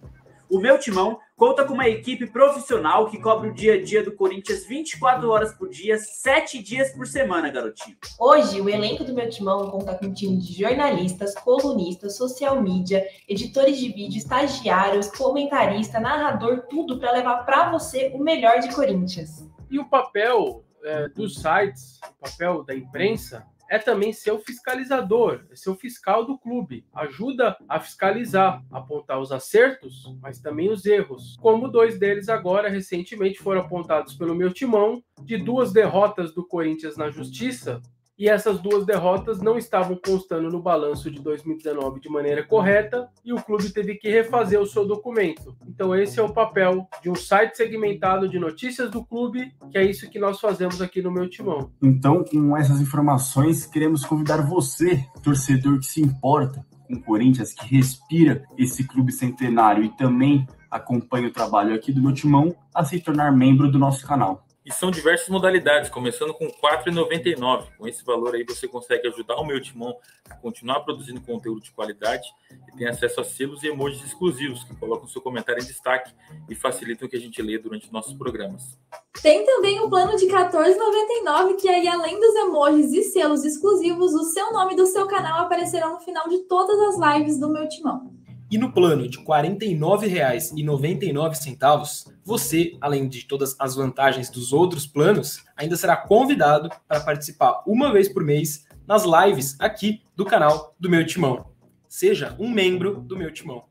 O meu timão conta com uma equipe profissional que cobre o dia a dia do Corinthians 24 horas por dia, 7 dias por semana, garotinho. Hoje, o elenco do meu timão conta com um time de jornalistas, colunistas, social media, editores de vídeo, estagiários, comentarista, narrador, tudo para levar para você o melhor de Corinthians. E o papel é, dos sites, o papel da imprensa, é também ser o fiscalizador, é ser o fiscal do clube. Ajuda a fiscalizar, apontar os acertos, mas também os erros. Como dois deles agora recentemente foram apontados pelo meu timão, de duas derrotas do Corinthians na justiça, e essas duas derrotas não estavam constando no balanço de 2019 de maneira correta e o clube teve que refazer o seu documento. Então esse é o papel de um site segmentado de notícias do clube, que é isso que nós fazemos aqui no meu timão. Então, com essas informações, queremos convidar você, torcedor que se importa com o Corinthians, que respira esse clube centenário e também acompanha o trabalho aqui do meu timão, a se tornar membro do nosso canal. E são diversas modalidades, começando com R$ 4,99. Com esse valor aí você consegue ajudar o meu timão a continuar produzindo conteúdo de qualidade e tem acesso a selos e emojis exclusivos que colocam seu comentário em destaque e facilitam o que a gente lê durante os nossos programas. Tem também um plano de R$ 14,99 que aí além dos emojis e selos exclusivos, o seu nome do seu canal aparecerá no final de todas as lives do meu timão. E no plano de R$ 49,99, você, além de todas as vantagens dos outros planos, ainda será convidado para participar uma vez por mês nas lives aqui do canal do Meu Timão. Seja um membro do Meu Timão.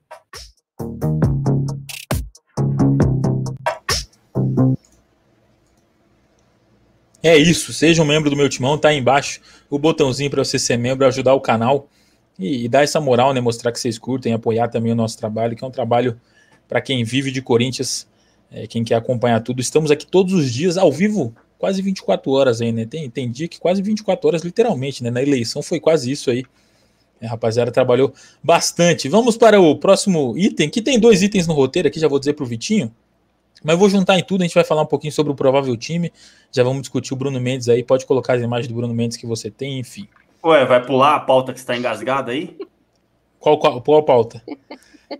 É isso, seja um membro do meu timão, tá aí embaixo o botãozinho para você ser membro, ajudar o canal e, e dar essa moral, né? Mostrar que vocês curtem, apoiar também o nosso trabalho, que é um trabalho para quem vive de Corinthians, é, quem quer acompanhar tudo. Estamos aqui todos os dias ao vivo, quase 24 horas aí, né? Tem, tem dia que quase 24 horas, literalmente, né? Na eleição foi quase isso aí. É, rapaziada, trabalhou bastante. Vamos para o próximo item, que tem dois itens no roteiro aqui, já vou dizer para o Vitinho. Mas eu vou juntar em tudo, a gente vai falar um pouquinho sobre o provável time. Já vamos discutir o Bruno Mendes aí. Pode colocar as imagens do Bruno Mendes que você tem, enfim. Ué, vai pular a pauta que está engasgada aí? Qual, qual, qual pauta?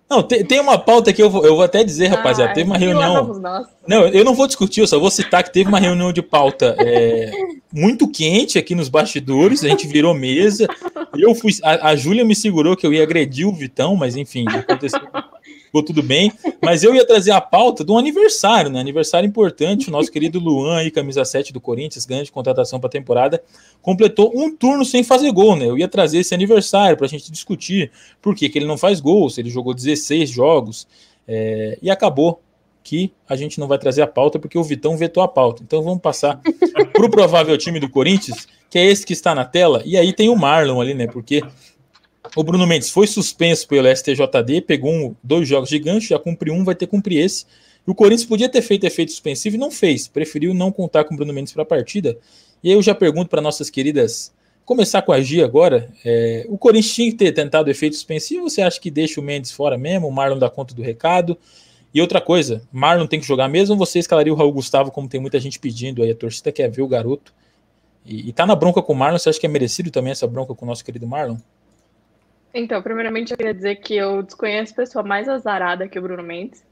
Não, tem, tem uma pauta que eu vou, eu vou até dizer, rapaziada. Ah, teve uma reunião. Não, eu não vou discutir, eu só vou citar que teve uma reunião de pauta é, muito quente aqui nos bastidores. A gente virou mesa. Eu fui. A, a Júlia me segurou que eu ia agredir o Vitão, mas enfim, aconteceu ficou tudo bem. Mas eu ia trazer a pauta de um aniversário, né? Aniversário importante. O nosso querido Luan, aí, camisa 7 do Corinthians, grande contratação para a temporada, completou um turno sem fazer gol, né? Eu ia trazer esse aniversário para a gente discutir por que, que ele não faz gol, se ele jogou 16 jogos. É... e acabou que a gente não vai trazer a pauta porque o Vitão vetou a pauta. Então vamos passar para o provável time do Corinthians, que é esse que está na tela. E aí tem o Marlon ali, né? Porque o Bruno Mendes foi suspenso pelo STJD, pegou um, dois jogos de gancho, já cumpriu um, vai ter que cumprir esse. E o Corinthians podia ter feito efeito suspensivo e não fez, preferiu não contar com o Bruno Mendes para a partida. E aí eu já pergunto para nossas queridas, começar com a Gia agora, é, o Corinthians tinha que ter tentado efeito suspensivo, você acha que deixa o Mendes fora mesmo, o Marlon dá conta do recado? E outra coisa, Marlon tem que jogar mesmo ou você escalaria o Raul Gustavo, como tem muita gente pedindo aí, a torcida quer ver o garoto. E, e tá na bronca com o Marlon, você acha que é merecido também essa bronca com o nosso querido Marlon? Então, primeiramente eu queria dizer que eu desconheço pessoa mais azarada que o Bruno Mendes.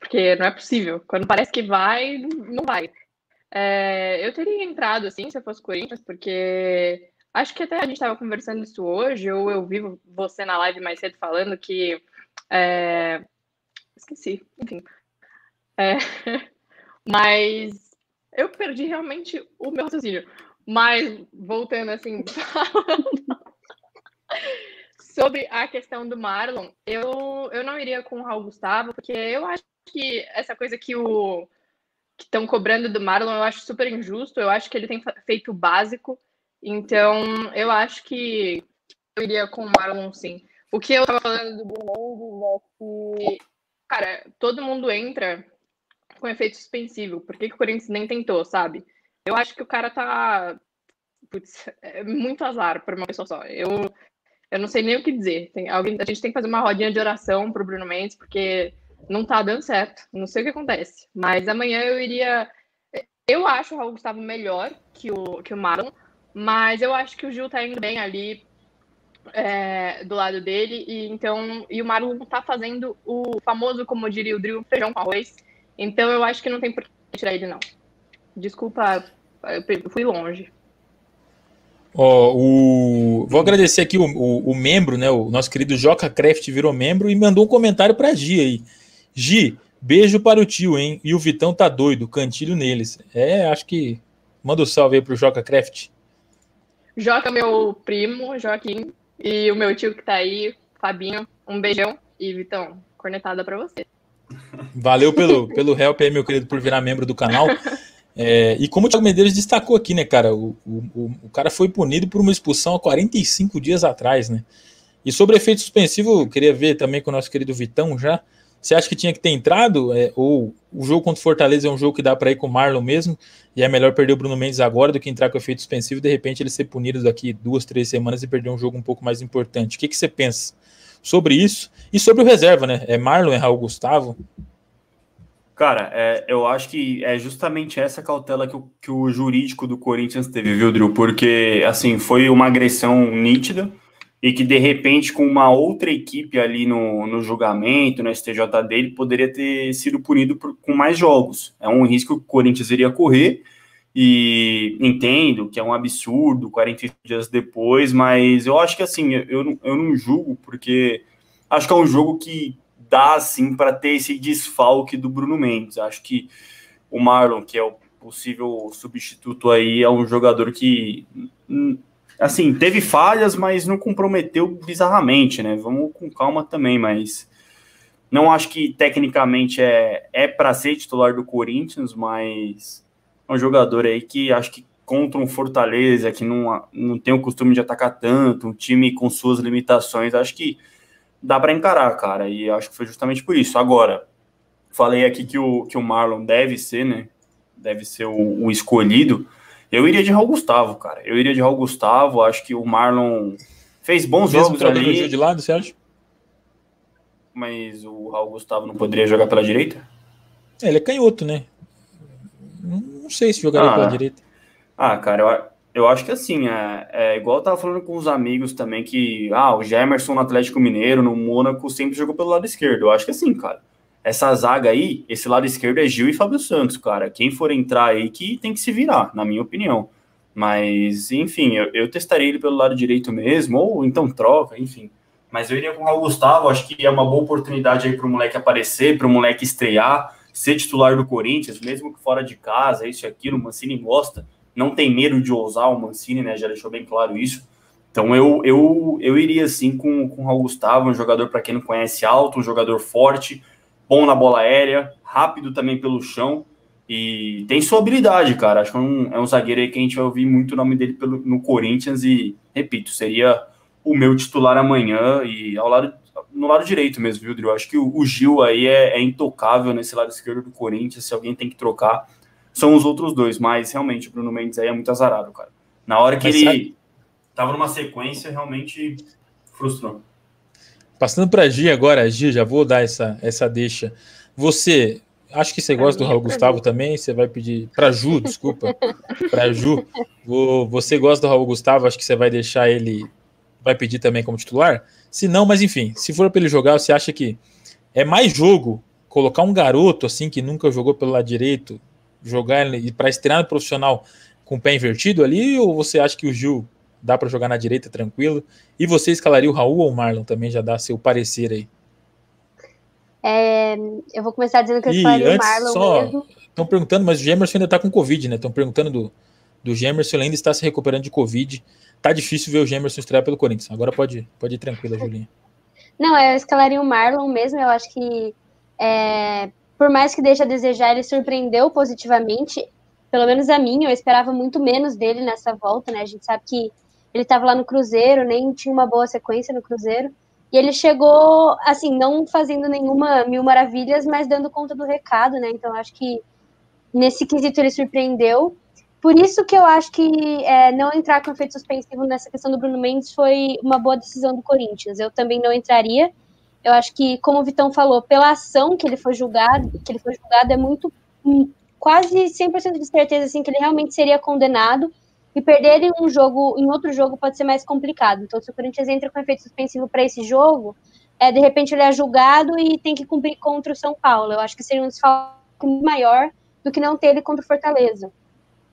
Porque não é possível. Quando parece que vai, não vai. É, eu teria entrado assim se eu fosse Corinthians, porque acho que até a gente estava conversando isso hoje, ou eu vi você na live mais cedo falando que. É... Esqueci, enfim. É... Mas eu perdi realmente o meu raciocínio. Mas voltando assim, Sobre a questão do Marlon, eu, eu não iria com o Raul Gustavo, porque eu acho que essa coisa que o que estão cobrando do Marlon, eu acho super injusto. Eu acho que ele tem feito o básico. Então, eu acho que eu iria com o Marlon, sim. O que eu tava falando do Bruno é que, cara, todo mundo entra com efeito suspensivo. Por que, que o Corinthians nem tentou, sabe? Eu acho que o cara tá. Putz, é muito azar para uma pessoa só. Eu, eu não sei nem o que dizer. Tem, alguém, a gente tem que fazer uma rodinha de oração pro Bruno Mendes, porque não tá dando certo. Não sei o que acontece. Mas amanhã eu iria. Eu acho o Raul Gustavo melhor que o, que o Marlon, mas eu acho que o Gil tá indo bem ali é, do lado dele. E então e o Marlon tá fazendo o famoso, como diria o Drill, feijão com arroz. Então eu acho que não tem por que tirar ele, não. Desculpa, eu fui longe. Ó, o... Vou agradecer aqui o, o, o, membro, né? O nosso querido Joca Craft virou membro e mandou um comentário pra Gi aí. Gi, beijo para o tio, hein? E o Vitão tá doido, cantilho neles. É, acho que. Manda um salve aí pro Joca Craft. Joca, meu primo, Joaquim, e o meu tio que tá aí, Fabinho, um beijão. E Vitão, cornetada para você. Valeu pelo, pelo help aí, meu querido, por virar membro do canal. É, e como o Thiago Medeiros destacou aqui, né, cara, o, o, o cara foi punido por uma expulsão há 45 dias atrás, né? E sobre efeito suspensivo, queria ver também com o nosso querido Vitão já. Você acha que tinha que ter entrado? É, ou o jogo contra o Fortaleza é um jogo que dá para ir com o Marlon mesmo? E é melhor perder o Bruno Mendes agora do que entrar com efeito suspensivo e de repente ele ser punido daqui duas, três semanas e perder um jogo um pouco mais importante? O que, que você pensa sobre isso? E sobre o reserva, né? É Marlon, é Raul Gustavo? Cara, é, eu acho que é justamente essa cautela que o, que o jurídico do Corinthians teve, viu, Drew? Porque, assim, foi uma agressão nítida e que, de repente, com uma outra equipe ali no, no julgamento, no STJ dele, poderia ter sido punido por, com mais jogos. É um risco que o Corinthians iria correr e entendo que é um absurdo 40 dias depois, mas eu acho que, assim, eu, eu não julgo porque acho que é um jogo que dá assim para ter esse desfalque do Bruno Mendes. Acho que o Marlon, que é o possível substituto aí, é um jogador que hum, assim, teve falhas, mas não comprometeu bizarramente, né? Vamos com calma também, mas não acho que tecnicamente é, é para ser titular do Corinthians, mas é um jogador aí que acho que contra um Fortaleza que não, não tem o costume de atacar tanto, um time com suas limitações, acho que dá para encarar, cara. E acho que foi justamente por isso. Agora, falei aqui que o, que o Marlon deve ser, né? Deve ser o, o escolhido. Eu iria de Raul Gustavo, cara. Eu iria de Raul Gustavo. Acho que o Marlon fez bons Mesmo jogos ali. de lado, Sérgio? Mas o Raul Gustavo não poderia jogar pela direita? É, ele é canhoto, né? Não sei se jogaria ah, pela direita. Ah, cara, eu, eu acho que assim, é, é igual eu tava falando com os amigos também que, ah, o Gemerson no Atlético Mineiro, no Mônaco, sempre jogou pelo lado esquerdo. Eu acho que assim, cara, essa zaga aí, esse lado esquerdo é Gil e Fábio Santos, cara. Quem for entrar aí que tem que se virar, na minha opinião. Mas, enfim, eu, eu testaria ele pelo lado direito mesmo, ou então troca, enfim. Mas eu iria com o Raul Gustavo, acho que é uma boa oportunidade aí para o moleque aparecer, para o moleque estrear, ser titular do Corinthians, mesmo que fora de casa, isso e aquilo, o Mancini gosta não tem medo de ousar o Mancini, né? Já deixou bem claro isso. Então eu, eu, eu iria assim com, com o Raul Gustavo, um jogador, para quem não conhece, alto, um jogador forte, bom na bola aérea, rápido também pelo chão e tem sua habilidade, cara. Acho que é um, é um zagueiro aí que a gente vai ouvir muito o nome dele pelo, no Corinthians e, repito, seria o meu titular amanhã e ao lado, no lado direito mesmo, viu, Drew? Acho que o, o Gil aí é, é intocável nesse lado esquerdo do Corinthians. Se alguém tem que trocar, são os outros dois, mas realmente o Bruno Mendes aí é muito azarado, cara. Na hora que mas ele sabe... tava numa sequência, realmente frustrou. Passando para Gi agora, Gi, já vou dar essa, essa deixa. Você, acho que você gosta do Raul Gustavo também, você vai pedir para Ju, desculpa, para Ju. Você gosta do Raul Gustavo, acho que você vai deixar ele, vai pedir também como titular? Se não, mas enfim, se for para ele jogar, você acha que é mais jogo colocar um garoto assim que nunca jogou pelo lado direito, jogar para estrear no profissional com o pé invertido ali, ou você acha que o Gil dá para jogar na direita tranquilo? E você escalaria o Raul ou o Marlon também? Já dá seu parecer aí. É, eu vou começar dizendo que eu escalaria o Marlon só, mesmo. Estão perguntando, mas o Gemerson ainda está com Covid, né? Estão perguntando do, do Gemerson, ele ainda está se recuperando de Covid. Tá difícil ver o Gemerson estrear pelo Corinthians. Agora pode, pode ir tranquila, Julinha. Não, eu escalaria o Marlon mesmo. Eu acho que é, por mais que deixe a desejar, ele surpreendeu positivamente, pelo menos a mim, eu esperava muito menos dele nessa volta, né? A gente sabe que ele estava lá no Cruzeiro, nem tinha uma boa sequência no Cruzeiro, e ele chegou, assim, não fazendo nenhuma mil maravilhas, mas dando conta do recado, né? Então, acho que nesse quesito ele surpreendeu. Por isso que eu acho que é, não entrar com efeito suspensivo nessa questão do Bruno Mendes foi uma boa decisão do Corinthians. Eu também não entraria, eu acho que, como o Vitão falou, pela ação que ele foi julgado, que ele foi julgado, é muito hum, quase 100% de certeza assim que ele realmente seria condenado e perder em um jogo, em outro jogo pode ser mais complicado. Então, se o Corinthians entra com efeito suspensivo para esse jogo, é, de repente ele é julgado e tem que cumprir contra o São Paulo. Eu acho que seria um desfalque maior do que não ter ele contra o Fortaleza.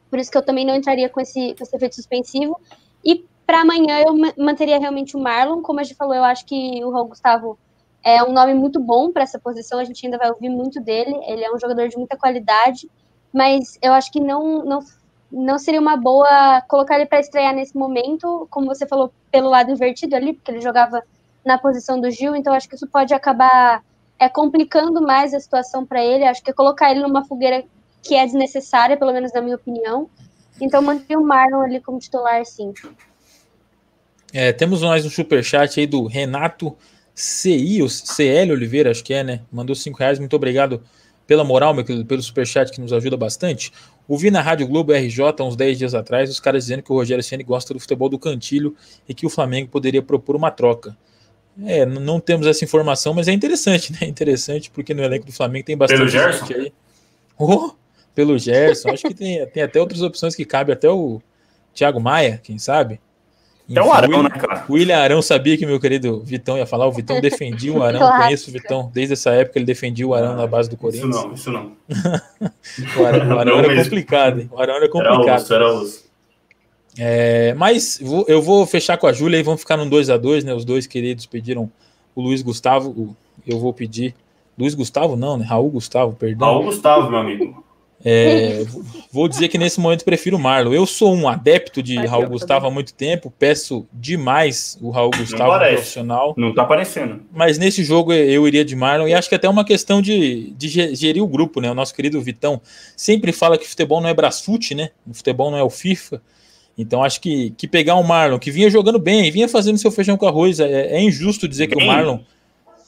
Por isso que eu também não entraria com esse, com esse efeito suspensivo. E para amanhã eu manteria realmente o Marlon. Como a gente falou, eu acho que o Raul Gustavo é um nome muito bom para essa posição, a gente ainda vai ouvir muito dele. Ele é um jogador de muita qualidade, mas eu acho que não, não, não seria uma boa colocar ele para estrear nesse momento, como você falou, pelo lado invertido ali, porque ele jogava na posição do Gil, então acho que isso pode acabar é, complicando mais a situação para ele. Acho que é colocar ele numa fogueira que é desnecessária, pelo menos na minha opinião. Então manter o Marlon ali como titular, sim. É, temos mais um superchat aí do Renato CI, o CL Oliveira, acho que é, né? Mandou 5 reais, muito obrigado pela moral, meu querido, pelo superchat que nos ajuda bastante. Ouvi na Rádio Globo RJ uns 10 dias atrás os caras dizendo que o Rogério Ceni gosta do futebol do cantilho e que o Flamengo poderia propor uma troca. É, não temos essa informação, mas é interessante, né? É interessante porque no elenco do Flamengo tem bastante gente aí. Oh, pelo Gerson, acho que tem, tem até outras opções que cabe até o Thiago Maia, quem sabe? É o Arão, né, cara? O William Arão sabia que meu querido Vitão ia falar. O Vitão defendia o Arão. Claro. Conheço o Vitão desde essa época. Ele defendia o Arão na base do Corinthians. Isso não, isso não. o Arão, o Arão não era mesmo. complicado. Hein? O Arão era complicado. Era osso, era osso. É, mas vou, eu vou fechar com a Júlia e vamos ficar num 2 a 2 né? Os dois queridos pediram o Luiz Gustavo. eu vou pedir. Luiz Gustavo, não, né? Raul Gustavo, perdão. Raul Gustavo, meu amigo. É, vou dizer que nesse momento prefiro o Marlon. Eu sou um adepto de Raul Gustavo há muito tempo, peço demais o Raul Gustavo profissional. Não tá aparecendo. Mas nesse jogo eu iria de Marlon e acho que até é uma questão de, de gerir o grupo, né? O nosso querido Vitão sempre fala que futebol não é Brasfoot, né? O futebol não é o FIFA. Então acho que, que pegar o Marlon, que vinha jogando bem, vinha fazendo seu feijão com arroz, é, é injusto dizer bem. que o Marlon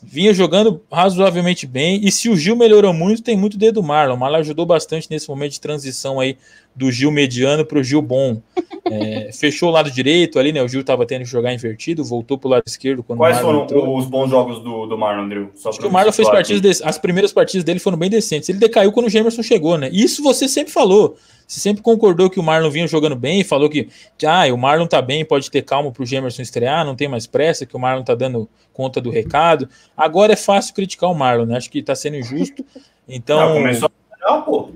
vinha jogando razoavelmente bem. E se o Gil melhorou muito, tem muito dedo do Marlon. O Marlon ajudou bastante nesse momento de transição aí do Gil mediano para o Gil bom. É, fechou o lado direito ali, né? O Gil estava tendo que jogar invertido, voltou para o lado esquerdo. Quando Quais foram entrou. os bons jogos do, do Marlon, Andrew? Acho que o Marlon fez partidas, as primeiras partidas dele foram bem decentes. Ele decaiu quando o Gemerson chegou, né? Isso você sempre falou. Você sempre concordou que o Marlon vinha jogando bem, falou que ah, o Marlon tá bem, pode ter calma para o Gemerson estrear, não tem mais pressa, que o Marlon tá dando conta do recado. Agora é fácil criticar o Marlon, né? Acho que tá sendo injusto. Então. Não, começou a pô.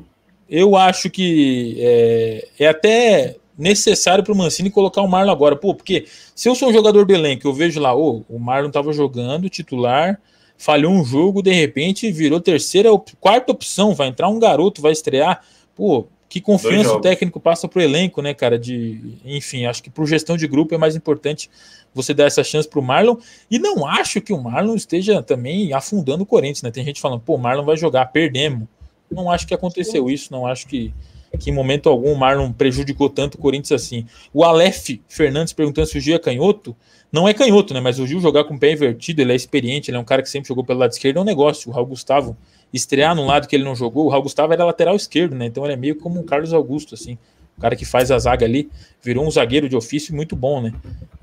Eu acho que é, é até necessário para o Mancini colocar o Marlon agora. Pô, porque se eu sou um jogador do elenco, eu vejo lá, oh, o Marlon estava jogando titular, falhou um jogo, de repente virou terceira, quarta opção, vai entrar um garoto, vai estrear. Pô, que confiança o técnico passa para o elenco, né, cara? De, enfim, acho que para gestão de grupo é mais importante você dar essa chance para o Marlon. E não acho que o Marlon esteja também afundando o Corinthians, né? Tem gente falando, pô, o Marlon vai jogar, perdemos. Não acho que aconteceu isso, não acho que que em momento algum o Marlon prejudicou tanto o Corinthians assim. O Aleph Fernandes perguntando se o Gil é canhoto. Não é canhoto, né? Mas o Gil jogar com o pé invertido, ele é experiente, ele é um cara que sempre jogou pelo lado esquerdo, é um negócio. O Raul Gustavo estrear num lado que ele não jogou, o Raul Gustavo era lateral esquerdo, né? Então ele é meio como um Carlos Augusto, assim. O cara que faz a zaga ali, virou um zagueiro de ofício muito bom, né?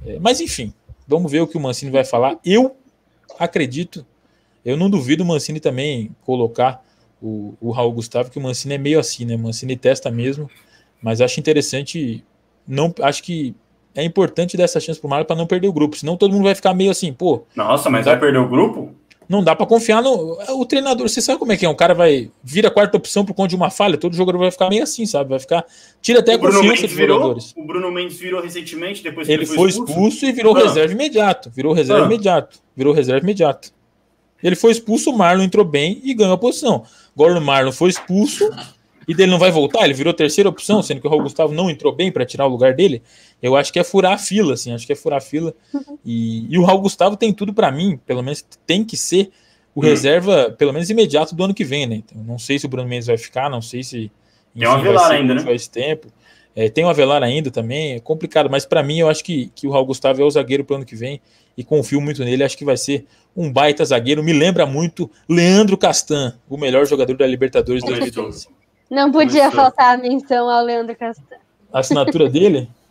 É, mas enfim, vamos ver o que o Mancini vai falar. Eu acredito, eu não duvido o Mancini também colocar o, o Raul Gustavo, que o Mancini é meio assim, né? O Mancini testa mesmo, mas acho interessante, não acho que é importante dar essa chance pro Marlon para não perder o grupo, senão todo mundo vai ficar meio assim, pô. Nossa, mas vai perder o grupo? Não dá para confiar no o treinador. Você sabe como é que é? Um cara vai vira quarta opção por conta de uma falha, todo jogador vai ficar meio assim, sabe? Vai ficar tira até a confiança dos virou, jogadores. O Bruno Mendes virou recentemente depois que ele, ele foi expulso, expulso e virou ah. reserva imediato, virou reserva ah. imediato, virou reserva imediato. Ele foi expulso, o Marlon entrou bem e ganhou a posição. Agora o Marlon foi expulso e dele não vai voltar, ele virou terceira opção, sendo que o Raul Gustavo não entrou bem para tirar o lugar dele. Eu acho que é furar a fila, assim, acho que é furar a fila. E, e o Raul Gustavo tem tudo para mim, pelo menos tem que ser o hum. reserva, pelo menos imediato do ano que vem, né? Então, não sei se o Bruno Mendes vai ficar, não sei se enfim, tem uma Avelar ainda, né? Esse tempo. É, tem o Avelar ainda também, é complicado, mas para mim eu acho que, que o Raul Gustavo é o zagueiro para o ano que vem e confio muito nele. Acho que vai ser um baita zagueiro. Me lembra muito Leandro Castan, o melhor jogador da Libertadores 2012. Não podia faltar a menção ao Leandro Castan. A assinatura dele?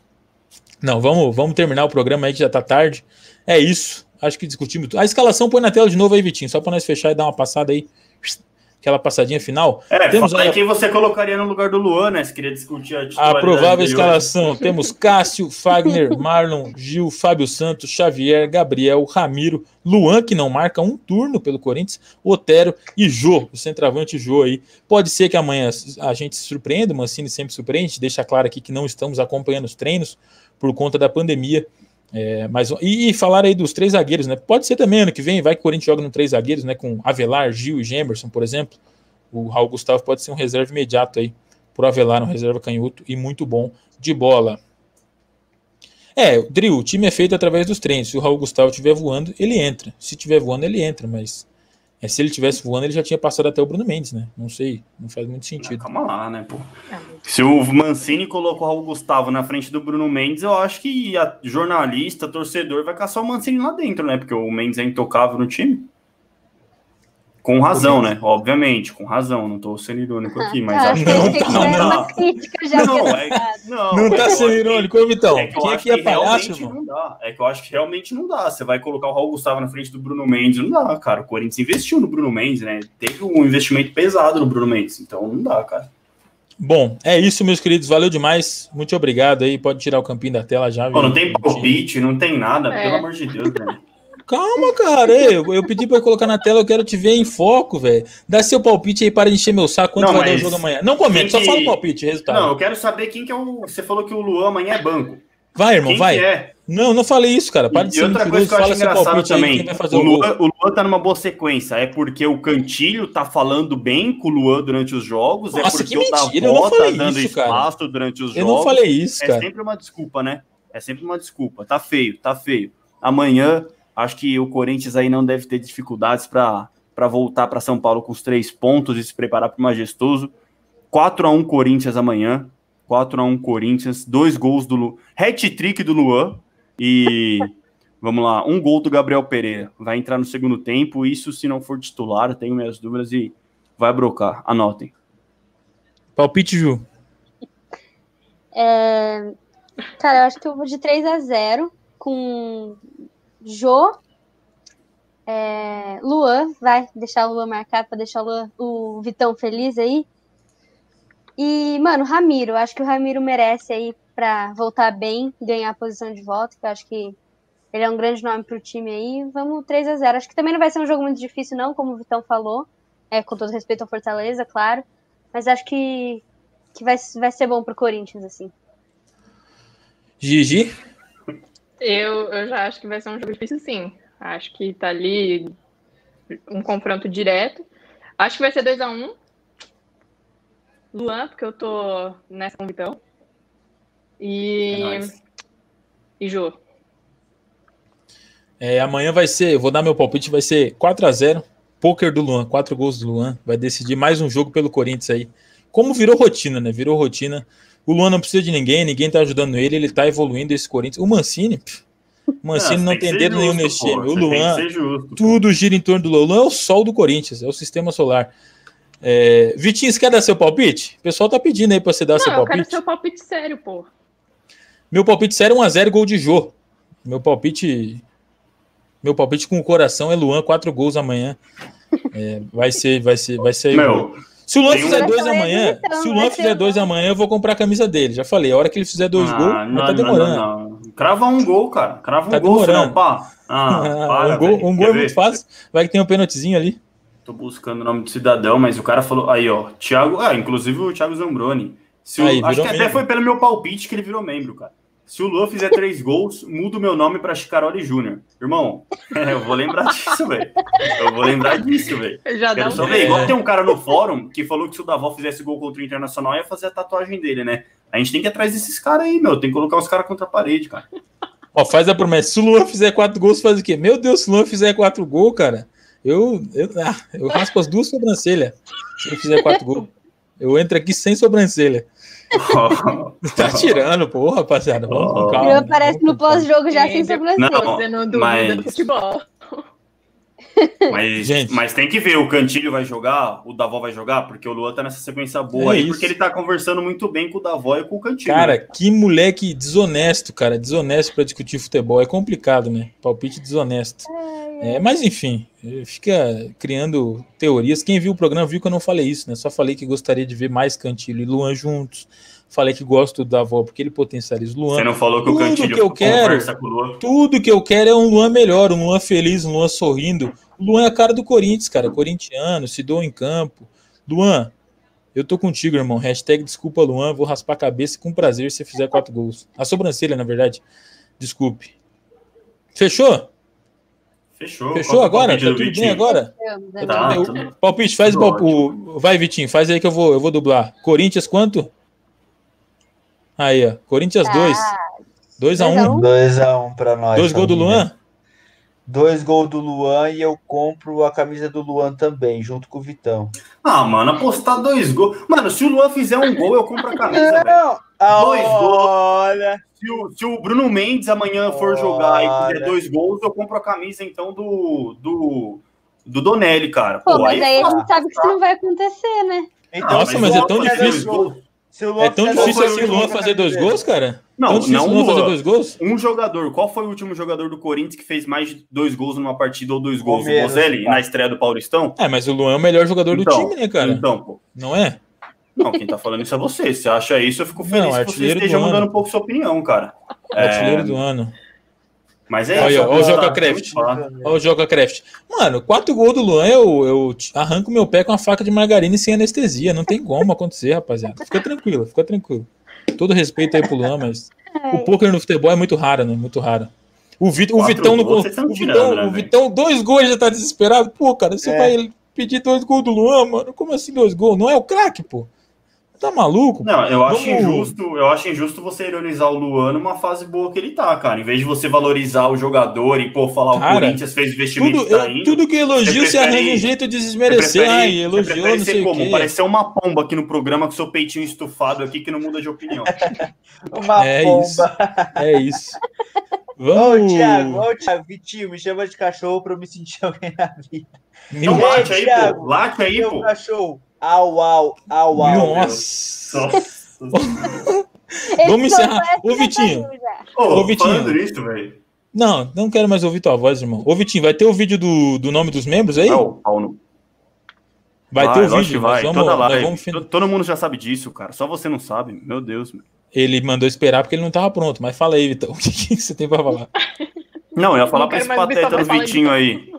Não, vamos, vamos terminar o programa aí que já tá tarde. É isso. Acho que discutimos. A escalação põe na tela de novo aí, Vitinho, só para nós fechar e dar uma passada aí aquela passadinha final. É, temos aí quem você colocaria no lugar do Luan, né? Se queria discutir a A provável escalação. Temos Cássio, Fagner, Marlon, Gil, Fábio Santos, Xavier, Gabriel, Ramiro, Luan, que não marca um turno pelo Corinthians, Otero e Jô, o centroavante Jô aí. Pode ser que amanhã a gente se surpreenda, o Mancini sempre surpreende, deixa claro aqui que não estamos acompanhando os treinos por conta da pandemia. É, mas, e, e, falar aí dos três zagueiros, né? Pode ser também ano que vem, vai que o Corinthians joga no três zagueiros, né? Com Avelar, Gil e Gemerson, por exemplo. O Raul Gustavo pode ser um reserva imediato aí pro Avelar, um reserva canhoto e muito bom de bola. É, Drill, o time é feito através dos treinos. Se o Raul Gustavo estiver voando, ele entra. Se estiver voando, ele entra, mas é, se ele tivesse voando, ele já tinha passado até o Bruno Mendes, né? Não sei, não faz muito sentido. calma lá, né, pô? É, se o Mancini colocou o Raul Gustavo na frente do Bruno Mendes, eu acho que a jornalista, torcedor, vai caçar o Mancini lá dentro, né? Porque o Mendes é intocável no time. Com razão, né? Obviamente, com razão. Não estou sendo irônico aqui, mas ah, acho que não, tá, não, não, é, não, não tá sendo irônico, Vitão. É que Quem aqui é palhaço, Não dá. É que eu acho que realmente não dá. Você vai colocar o Raul Gustavo na frente do Bruno Mendes, não dá, cara. O Corinthians investiu no Bruno Mendes, né? Teve um investimento pesado no Bruno Mendes, então não dá, cara. Bom, é isso, meus queridos. Valeu demais. Muito obrigado aí. Pode tirar o campinho da tela já. Pô, não tem palpite, não tem nada, é. pelo amor de Deus, velho. Calma, cara. Eu, eu pedi pra colocar na tela, eu quero te ver em foco, velho. Dá seu palpite aí para encher meu saco quanto não, vai dar o jogo amanhã. Não comenta, que... só fala o palpite, resultado. Não, eu quero saber quem que é o. Você falou que o Luan amanhã é banco. Vai, irmão, quem vai. É? Não, não falei isso, cara. Para de ser outra coisa que eu acho engraçado também. o, Luan, o Luan tá numa boa sequência. É porque o Cantilho tá falando bem com o Luan durante os jogos. É Nossa, é porque que mentira, o Davó tá dando isso, espaço cara. durante os jogos. Eu não falei isso, é cara. É sempre uma desculpa, né? É sempre uma desculpa. Tá feio, tá feio. Amanhã Acho que o Corinthians aí não deve ter dificuldades para voltar para São Paulo com os três pontos e se preparar para o majestoso. 4 a 1 Corinthians amanhã. 4 a 1 Corinthians, dois gols do Lu... hat-trick do Luan e vamos lá, um gol do Gabriel Pereira. Vai entrar no segundo tempo, isso se não for titular, tenho minhas dúvidas e vai brocar. Anotem. Palpite, Ju. É, Cara, eu acho que eu vou de 3 a 0 com Jô, é, Luan, vai deixar o Luan marcado para deixar o, Luan, o Vitão feliz aí. E, mano, Ramiro, acho que o Ramiro merece aí para voltar bem, ganhar a posição de volta, que eu acho que ele é um grande nome pro time aí. Vamos 3 a 0 Acho que também não vai ser um jogo muito difícil, não, como o Vitão falou. É, com todo respeito ao Fortaleza, claro. Mas acho que, que vai, vai ser bom pro Corinthians, assim. Gigi? Eu, eu já acho que vai ser um jogo difícil, sim. Acho que tá ali um confronto direto. Acho que vai ser 2x1. Um. Luan, porque eu tô nessa com Vitão. E. É e Jô. É, amanhã vai ser, eu vou dar meu palpite, vai ser 4 x 0 Poker do Luan, 4 gols do Luan. Vai decidir mais um jogo pelo Corinthians aí. Como virou rotina, né? Virou rotina. O Luan não precisa de ninguém, ninguém tá ajudando ele, ele tá evoluindo esse Corinthians. O Mancini, o Mancini não, não tem, dedo nenhum nesse time. O Luan, tudo gira em torno do Luan. O Luan é o sol do Corinthians, é o sistema solar. É... Vitinho, você quer dar seu palpite? O pessoal tá pedindo aí pra você dar não, seu palpite. Eu quero seu palpite sério, pô. Meu palpite sério é 1x0 gol de Jô. Meu palpite. Meu palpite com o coração é Luan, 4 gols amanhã. É, vai ser, vai ser, vai ser. Meu, se o Luan fizer dois amanhã, então, se o Luan fizer dois amanhã, eu vou comprar a camisa dele. Já falei, a hora que ele fizer dois ah, gols, não, tá demorando. Não, não, Crava um gol, cara. Crava um tá gol, demorando. pá. Ah, para, um gol, um gol é muito fácil. Vai que tem um pênaltizinho ali. Tô buscando o nome do cidadão, mas o cara falou. Aí, ó. Thiago. Ah, inclusive o Thiago Zambroni. Se o, aí, acho que membro. até foi pelo meu palpite que ele virou membro, cara. Se o Luan fizer três gols, muda o meu nome para Chicaroli Júnior. Irmão, eu vou lembrar disso, velho. Eu vou lembrar disso, velho. Quero só ver. Igual tem um cara no fórum que falou que se o Davó fizesse gol contra o Internacional, ia fazer a tatuagem dele, né? A gente tem que ir atrás desses caras aí, meu. Tem que colocar os caras contra a parede, cara. Ó, faz a promessa. Se o Luan fizer quatro gols, faz o quê? Meu Deus, se o Luan fizer quatro gols, cara, eu, eu, ah, eu raspo as duas sobrancelhas se ele fizer quatro gols. Eu entro aqui sem sobrancelha. Tá tirando, porra, rapaziada. Vamos oh. calma. Aparece no pós-jogo já sem sobrancelha. Não, não mas... futebol. Mas, Gente. mas tem que ver, o Cantilho vai jogar, o Davó vai jogar, porque o Luan tá nessa sequência boa é aí, isso. porque ele tá conversando muito bem com o Davó e com o Cantilho. Cara, né? que moleque desonesto, cara, desonesto para discutir futebol, é complicado, né? Palpite desonesto. É, mas enfim, fica criando teorias. Quem viu o programa viu que eu não falei isso, né? Só falei que gostaria de ver mais Cantilho e Luan juntos. Falei que gosto do Davó porque ele potencializa o Luan. Você não falou que tudo o Cantilho que eu quero, com o Luan? Tudo que eu quero é um Luan melhor, um Luan feliz, um Luan sorrindo. O Luan é a cara do Corinthians, cara. Corintiano, se doa em campo. Luan, eu tô contigo, irmão. Hashtag desculpa, Luan. Vou raspar a cabeça com prazer se fizer quatro gols. A sobrancelha, na verdade. Desculpe. Fechou? Fechou. Fechou agora? Tá tudo Vitinho? bem agora? Tá, tudo... Palpite, faz o, Vai, Vitinho, faz aí que eu vou, eu vou dublar. Corinthians, quanto? Aí, ó. Corinthians 2. 2x1. 2x1 um. pra nós. Dois gols do Luan? Dois gols do Luan e eu compro a camisa do Luan também, junto com o Vitão. Ah, mano, apostar dois gols. Mano, se o Luan fizer um gol, eu compro a camisa, velho. Dois gols. Olha. Se o, se o Bruno Mendes amanhã for olha. jogar e fizer dois gols, eu compro a camisa, então, do, do, do Donelli, cara. Pô, Pô mas aí, aí a gente sabe que isso não vai acontecer, né? Então, Nossa, mas, mas é tão difícil. É tão difícil assim o Luan fazer dois gols, cara? Não, não Luan fazer dois gols? Um jogador. Qual foi o último jogador do Corinthians que fez mais de dois gols numa partida ou dois gols? O Bozelli, na estreia do Paulistão? É, mas o Luan é o melhor jogador então, do time, né, cara? Então, pô. Não é? Não, quem tá falando isso é você. Se você acha isso, eu fico feliz não, que você esteja mudando um pouco sua opinião, cara. Artilheiro é... do ano. Mas é Olha, olha o Joga Craft. Olha o Joga Craft. Mano, quatro gols do Luan, eu, eu arranco meu pé com a faca de margarina e sem anestesia. Não tem como acontecer, rapaziada. Fica tranquilo, fica tranquilo. Todo respeito aí pro Luan, mas o poker no futebol é muito raro, né? Muito raro. O, Vit, o Vitão no o, tirando, Vitão, né, o Vitão, dois gols já tá desesperado. Pô, cara, você é. vai pedir dois gols do Luan, mano? Como assim dois gols? Não é o craque, pô. Tá maluco? Não, eu acho Vamos... injusto, eu acho injusto você ironizar o Luan numa fase boa que ele tá, cara. Em vez de você valorizar o jogador e pô, falar cara, o Corinthians fez investimento tudo, tá indo, tudo que elogio você, arranja um jeito de desmerecer. Ai, elogiou, não sei como? Parecer uma pomba aqui no programa com seu peitinho estufado aqui que não muda de opinião. uma é pomba. Isso. É isso. Vamos. Ô, Thiago, ô, Thiago, Vitinho, me chama de cachorro pra eu me sentir alguém na vida. Então, late aí, pô. Late aí, pô. cachorro. Au, au, au, au. Nossa. Vamos encerrar. Ô, Vitinho. Ô, Ô Vitinho. Isso, velho. Não, não quero mais ouvir tua voz, irmão. Ô, Vitinho, vai ter o vídeo do, do nome dos membros aí? Não, Paulo. Vai, vai ter o vídeo, vai. Vamos, Toda live. Vamos... Todo mundo já sabe disso, cara. Só você não sabe. Meu Deus. Meu. Ele mandou esperar porque ele não tava pronto. Mas fala aí, Vitão. O que você tem pra falar? Não, eu ia falar pra esse pateta do Vitinho aí.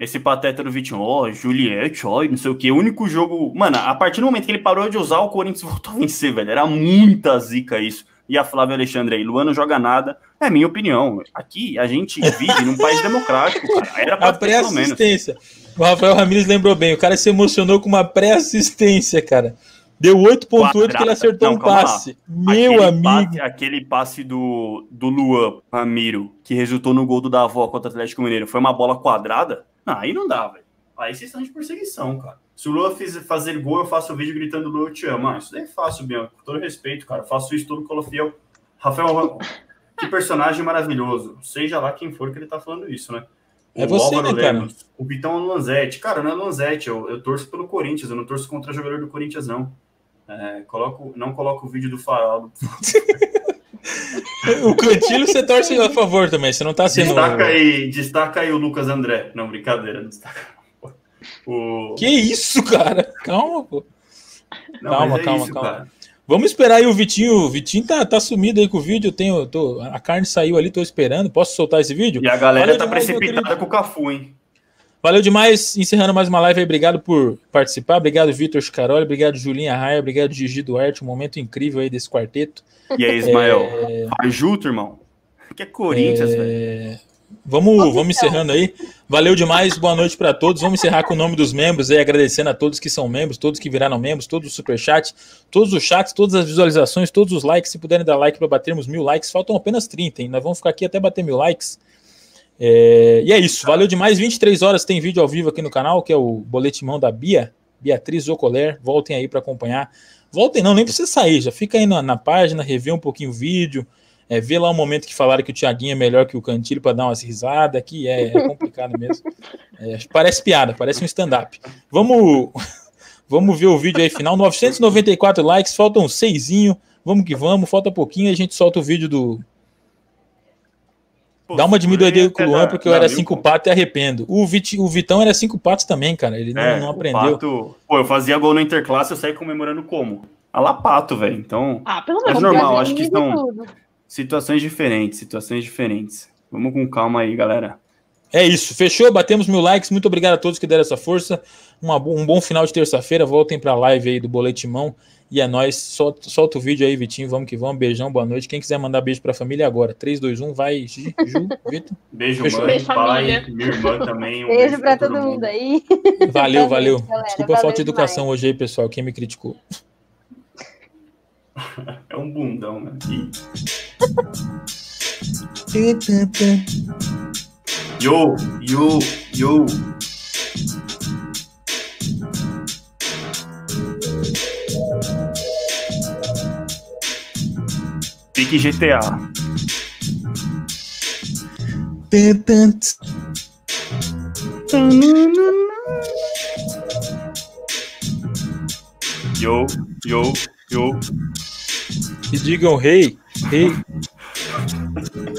Esse pateta do Vitinho, ó, oh, Juliette, ó, não sei o que. O único jogo. Mano, a partir do momento que ele parou de usar, o Corinthians voltou a vencer, velho. Era muita zica isso. E a Flávia Alexandre aí, Luan não joga nada. É minha opinião. Aqui a gente vive num país democrático, cara. Era pra a pré-assistência. O Rafael Ramirez lembrou bem. O cara se emocionou com uma pré-assistência, cara. Deu 8.8 que ele acertou não, um passe. Lá. Meu aquele amigo. Passe, aquele passe do, do Luan Ramiro, que resultou no gol do Davó contra o Atlético Mineiro, foi uma bola quadrada? Não, aí não dá, velho. Aí vocês estão de perseguição, cara. Se o Lua fiz, fazer gol, eu faço o vídeo gritando Lua, eu te amo. Ah, isso daí é fácil, Bianca. Com todo respeito, cara. Eu faço isso todo colofiel. Rafael, que personagem maravilhoso. Seja lá quem for que ele tá falando isso, né? É você, Álvaro né, cara? o Vitão é Lanzetti. Cara, não é Lanzetti, eu, eu torço pelo Corinthians, eu não torço contra jogador do Corinthians, não. É, coloco, não coloco o vídeo do Farol. o Cantilho você torce a favor também, você não tá sendo. Destaca aí, destaca aí o Lucas André. Não, brincadeira, destaca. O... Que isso, cara? Calma, pô. Não, calma, é calma, isso, calma. Cara. Vamos esperar aí o Vitinho. O Vitinho tá, tá sumido aí com o vídeo. Eu tenho, tô, a carne saiu ali, tô esperando. Posso soltar esse vídeo? E a galera Valeu tá precipitada com o Cafu, hein? Valeu demais, encerrando mais uma live aí. Obrigado por participar. Obrigado, Vitor Scaroli. Obrigado, Julinha Raia. Obrigado, Gigi Duarte. Um momento incrível aí desse quarteto. E aí, Ismael? É... Ajuda, irmão. Que é Corinthians, é... velho. Vamos, vamos encerrando aí. Valeu demais, boa noite para todos. Vamos encerrar com o nome dos membros aí, agradecendo a todos que são membros, todos que viraram membros, todos os superchats, todos os chats, todas as visualizações, todos os likes. Se puderem dar like para batermos mil likes, faltam apenas 30, hein? Nós vamos ficar aqui até bater mil likes. É, e é isso, valeu demais. 23 horas tem vídeo ao vivo aqui no canal, que é o boletimão da Bia, Beatriz Ocoler. Voltem aí para acompanhar. Voltem, não, nem precisa sair, já fica aí na, na página, rever um pouquinho o vídeo, é, vê lá o momento que falaram que o Thiaguinho é melhor que o Cantilho para dar umas risadas, que é, é complicado mesmo. É, parece piada, parece um stand-up. Vamos, vamos ver o vídeo aí final. 994 likes, faltam seisinho. Vamos que vamos, falta pouquinho, a gente solta o vídeo do, Pô, Dá uma diminuída com o Luan, porque eu era cinco patos e arrependo. O, Vit, o Vitão era cinco patos também, cara. Ele não, é, não aprendeu. Pato, pô, eu fazia gol no Interclasse, eu saí comemorando como? A lá pato, velho. Então. Ah, pelo menos. É normal, acho que são situações diferentes, situações diferentes. Vamos com calma aí, galera. É isso, fechou? Batemos mil likes. Muito obrigado a todos que deram essa força. Uma, um bom final de terça-feira. Voltem para a live aí do Boletimão. E é nóis. Solta, solta o vídeo aí, Vitinho. Vamos que vamos. Beijão, boa noite. Quem quiser mandar beijo pra família agora. 3, 2, 1, vai, Ju, Vitor. Beijo, Fechou? mãe, beijo, pai, minha irmã também. Um beijo, beijo pra, todo, todo mundo. aí. Valeu, valeu. Galera, Desculpa a falta de educação demais. hoje aí, pessoal. Quem me criticou. É um bundão, né? Yo, yo, yo. Pique GTA. Yo, yo, yo. E digam rei, hey, rei. Hey.